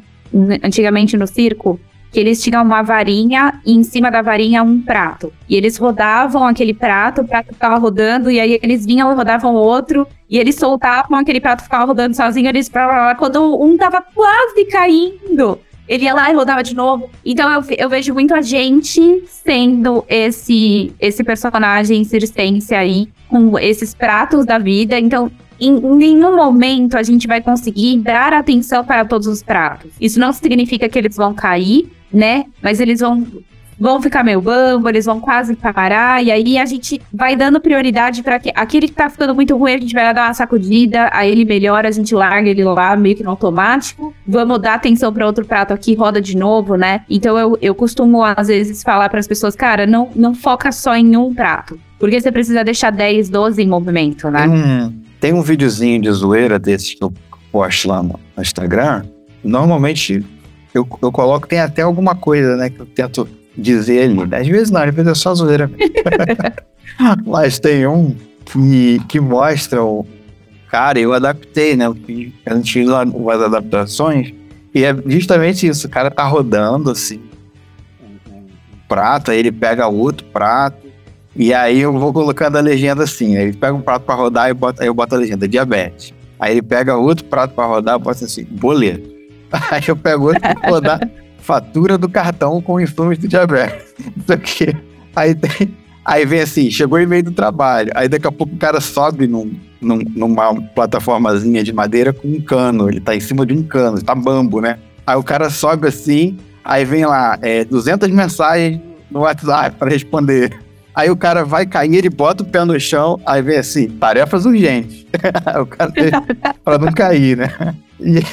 antigamente no circo? Que eles tinham uma varinha e em cima da varinha um prato. E eles rodavam aquele prato, o prato ficava rodando, e aí eles vinham, rodavam outro, e eles soltavam aquele prato, ficava rodando sozinho, eles quando um tava quase caindo, ele ia lá e rodava de novo. Então eu, eu vejo muito a gente sendo esse, esse personagem circense aí, com esses pratos da vida. Então, em nenhum momento a gente vai conseguir dar atenção para todos os pratos. Isso não significa que eles vão cair, né? Mas eles vão. Vão ficar meio bambo, eles vão quase parar, e aí a gente vai dando prioridade para aquele que tá ficando muito ruim, a gente vai dar uma sacudida, aí ele melhora, a gente larga ele lá meio que no automático. Vamos dar atenção para outro prato aqui, roda de novo, né? Então eu, eu costumo às vezes falar para as pessoas, cara, não, não foca só em um prato, porque você precisa deixar 10, 12 em movimento, né? Tem um, tem um videozinho de zoeira desses que eu posto lá no Instagram. Normalmente eu, eu coloco, tem até alguma coisa, né, que eu tento dizer ali. Às vezes não, às vezes é só zoeira. Mas tem um que, que mostra o cara, eu adaptei, né? Eu fiz, a gente fez umas adaptações, e é justamente isso, o cara tá rodando assim, um, prato, aí ele pega outro prato, e aí eu vou colocando a legenda assim, ele pega um prato pra rodar e bota, aí eu boto a legenda, diabetes. Aí ele pega outro prato pra rodar, eu boto assim, boleto. Aí eu pego outro pra rodar, fatura do cartão com insumos do diabetes. Isso aqui. Aí tem, Aí vem assim, chegou o e-mail do trabalho. Aí daqui a pouco o cara sobe num, num- numa plataformazinha de madeira com um cano. Ele tá em cima de um cano, tá bambo, né? Aí o cara sobe assim, aí vem lá, é, 200 mensagens no WhatsApp para responder. Aí o cara vai cair, ele bota o pé no chão, aí vem assim, tarefas urgentes. o cara tem, pra não cair, né? E é,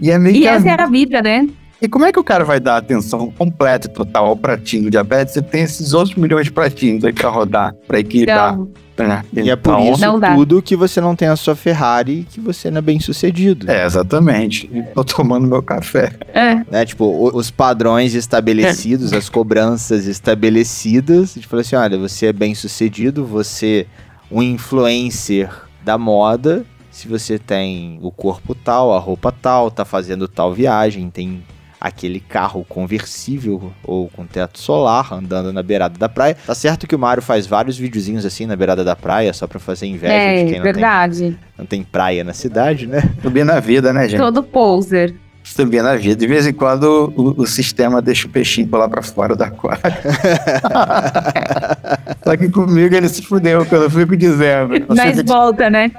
e é meio E que a essa é a vida, né? E como é que o cara vai dar atenção completa e total ao pratinho do diabetes? Você tem esses outros milhões de pratinhos aí pra rodar, pra equilibrar. Então, né? E é por Então, isso Não tudo que você não tem a sua Ferrari e que você não é bem sucedido. É, exatamente. Tô tomando meu café. é. Né? Tipo, o- os padrões estabelecidos, as cobranças estabelecidas. A gente fala assim: olha, você é bem sucedido, você um influencer da moda. Se você tem o corpo tal, a roupa tal, tá fazendo tal viagem, tem aquele carro conversível ou com teto solar andando na beirada da praia. Tá certo que o Mário faz vários videozinhos assim na beirada da praia, só pra fazer inveja É, de quem não tem, verdade. não tem praia na cidade, né? Subir na vida, né, gente? Todo poser. Subir na vida. De vez em quando o, o sistema deixa o peixinho pular pra fora do aquário. Só que comigo ele se fudeu, que eu fico dizendo. Mas volta, né?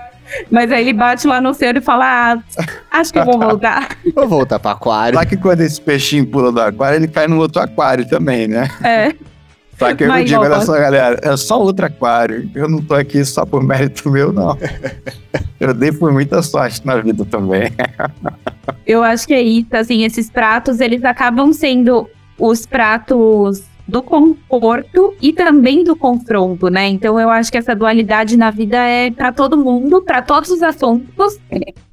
Mas aí ele bate lá no céu e fala: ah, acho que eu vou voltar. Vou voltar pro aquário. Só que quando esse peixinho pula do aquário, ele cai no outro aquário também, né? É. Só que eu Vai, digo, olha só, galera, é só outro aquário. Eu não tô aqui só por mérito meu, não. Eu dei por muita sorte na vida também. Eu acho que é isso, assim, esses pratos, eles acabam sendo os pratos do conforto e também do confronto, né? Então eu acho que essa dualidade na vida é pra todo mundo, pra todos os assuntos,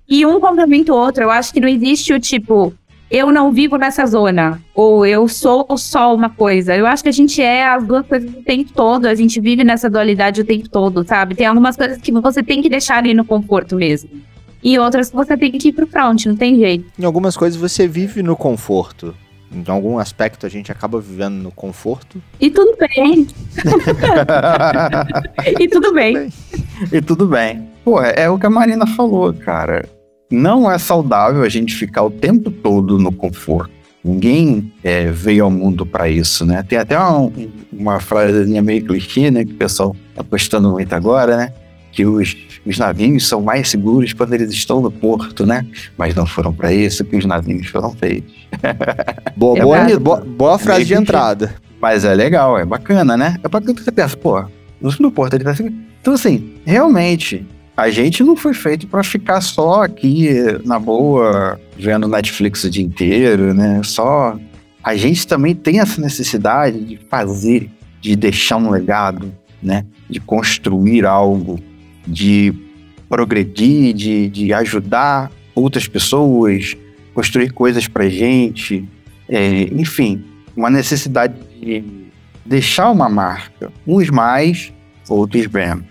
e um complementa o outro. Eu acho que não existe o tipo, eu não vivo nessa zona, ou eu sou só uma coisa. Eu acho que a gente é as duas coisas o tempo todo, a gente vive nessa dualidade o tempo todo, sabe? Tem algumas coisas que você tem que deixar ali no conforto mesmo. E outras que você tem que ir pro front, não tem jeito. Em algumas coisas você vive no conforto. Em algum aspecto a gente acaba vivendo no conforto. E tudo bem. e tudo bem. e tudo bem. Pô, é o que a Marina falou, cara. Não é saudável a gente ficar o tempo todo no conforto. Ninguém é, veio ao mundo pra isso, né? Tem até um- uma frasezinha meio clichê, né? Que o pessoal tá postando muito agora, né? Que os, os navios são mais seguros quando eles estão no porto, né? Mas não foram pra isso que os navios foram feitos. Boa, É boa, boa, boa frase de Meio que- entrada. Mas é legal, é bacana, né? É bacana que você pensa, pô, no porto ele tá seguro. Então, assim, realmente, a gente não foi feito pra ficar só aqui na boa, vendo Netflix o dia inteiro, né? Só. A gente também tem essa necessidade de fazer, de deixar um legado, né? De construir algo, de progredir, de, de ajudar outras pessoas, construir coisas pra gente, é, enfim, uma necessidade de deixar uma marca. Uns mais, outros menos.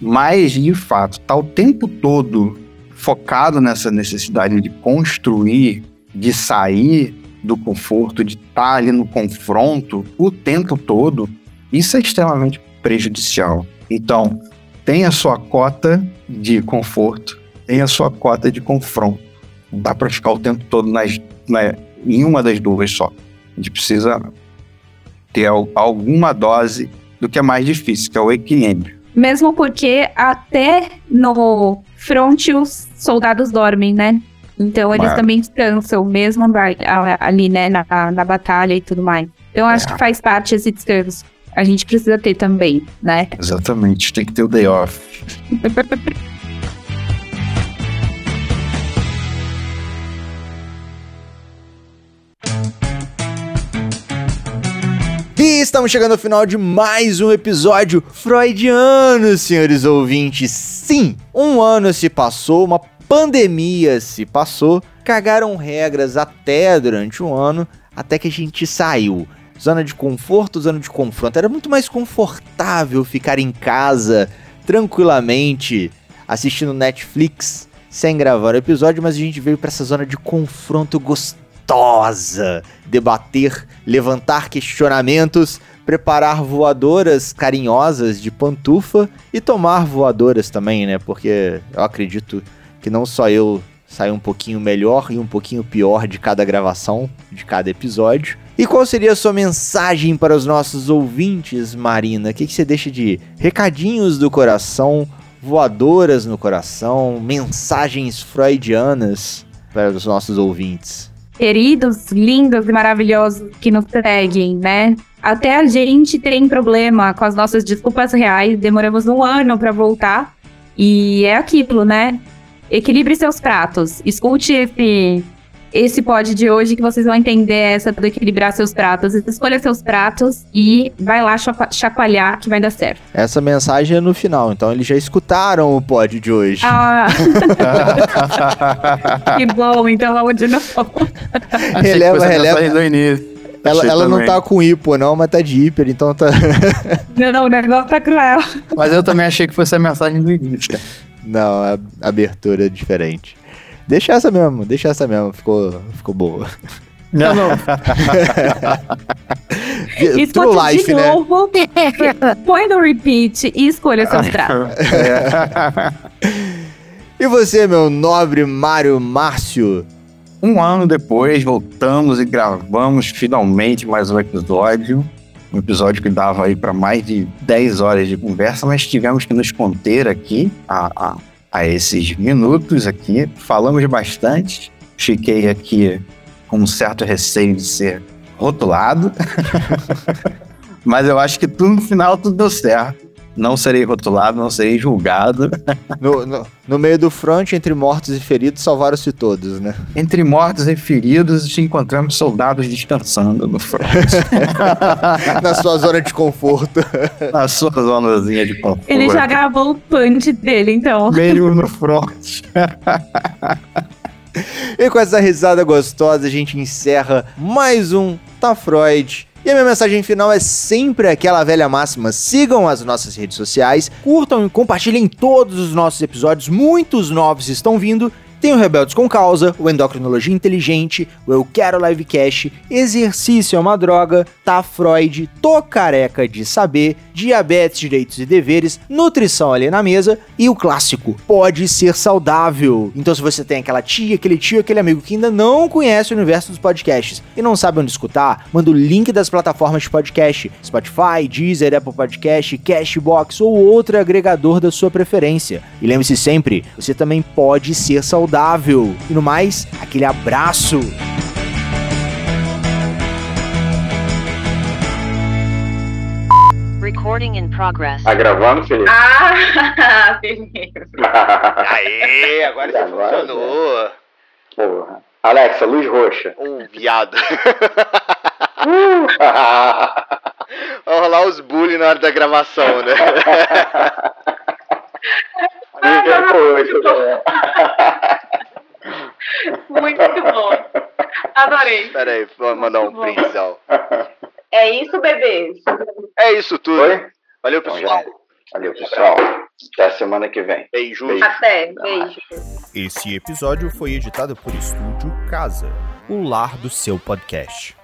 Mas, de fato, tá o tempo todo focado nessa necessidade de construir, de sair do conforto, de estar tá ali no confronto o tempo todo, isso é extremamente prejudicial. Então, tem a sua cota de conforto, tem a sua cota de confronto. Não dá para ficar o tempo todo nas, na, em uma das duas só. A gente precisa ter alguma dose do que é mais difícil, que é o equilíbrio. Mesmo porque até no front os soldados dormem, né? Então eles Mas... também descansam, mesmo ali, né, na, na batalha e tudo mais. Então acho é. que faz parte esse descanso. A gente precisa ter também, né? Exatamente, tem que ter o day off. E estamos chegando ao final de mais um episódio freudiano, senhores ouvintes. Sim, um ano se passou, uma pandemia se passou, cagaram regras até durante um ano, até que a gente saiu. Zona de conforto, zona de confronto. Era muito mais confortável ficar em casa, tranquilamente, assistindo Netflix, sem gravar o episódio, mas a gente veio para essa zona de confronto gostosa. Debater, levantar questionamentos, preparar voadoras carinhosas de pantufa e tomar voadoras também, né? Porque eu acredito que não só eu saio um pouquinho melhor e um pouquinho pior de cada gravação, de cada episódio. E qual seria a sua mensagem para os nossos ouvintes, Marina? O que, que você deixa de recadinhos do coração, voadoras no coração, mensagens freudianas para os nossos ouvintes? queridos, lindos e maravilhosos que nos seguem, né? Até a gente tem problema com as nossas desculpas reais, demoramos um ano para voltar. E é aquilo, né? Equilibre seus pratos. Escute esse esse pod de hoje que vocês vão entender essa do equilibrar seus pratos. Escolha seus pratos e vai lá chacoalhar que vai dar certo. Essa mensagem é no final, então eles já escutaram o pod de hoje. Ah. que bom, então vamos de novo. releva, releva. Ela, ela não tá com hipo, não, mas tá de hiper, então tá. não, não, o negócio tá cruel. Mas eu também achei que fosse a mensagem do início. Não, a abertura é diferente. Deixa essa mesmo, deixa essa mesmo, ficou, ficou boa. Não, não. True life, de né? novo, põe no repeat e escolha seus traços. e você, meu nobre Mário Márcio? Um ano depois, voltamos e gravamos finalmente mais um episódio. Um episódio que dava aí para mais de 10 horas de conversa, mas tivemos que nos conter aqui a, a a esses minutos aqui. Falamos bastante. Fiquei aqui com um certo receio de ser rotulado. Mas eu acho que tudo no final tudo deu certo. Não serei rotulado, não serei julgado. No, no, no meio do front, entre mortos e feridos, salvaram-se todos, né? Entre mortos e feridos, encontramos soldados descansando no front. Na sua zona de conforto. Na sua zonazinha de conforto. Ele já gravou o punch dele, então. Meio no front. e com essa risada gostosa, a gente encerra mais um Freud. E a minha mensagem final é sempre aquela velha máxima: sigam as nossas redes sociais, curtam e compartilhem todos os nossos episódios, muitos novos estão vindo tem o Rebeldes com Causa, o Endocrinologia Inteligente, o Eu Quero Livecast, Exercício é uma Droga, Tá Freud, Tô Careca de Saber, Diabetes, Direitos e Deveres, Nutrição ali na Mesa e o clássico Pode Ser Saudável. Então se você tem aquela tia, aquele tio, aquele amigo que ainda não conhece o universo dos podcasts e não sabe onde escutar, manda o link das plataformas de podcast, Spotify, Deezer, Apple Podcast, Cashbox ou outro agregador da sua preferência. E lembre-se sempre, você também pode ser saudável saudável. E no mais, aquele abraço. Recording in progress. Tá gravando, Felipe? Ah, beleza. Aê, agora já funcionou. Porra. Alexa, luz roxa. Um viado. Uh. Vamos rolar os bullying na hora da gravação, né? Muito bom. Adorei. Peraí, vou mandar um printzão. É isso, bebês. É isso tudo. Foi? Valeu, pessoal. Valeu, pessoal. Até semana que vem. Beijo. Beijo. Até, beijo. Esse episódio foi editado por Estúdio Casa, o lar do seu podcast.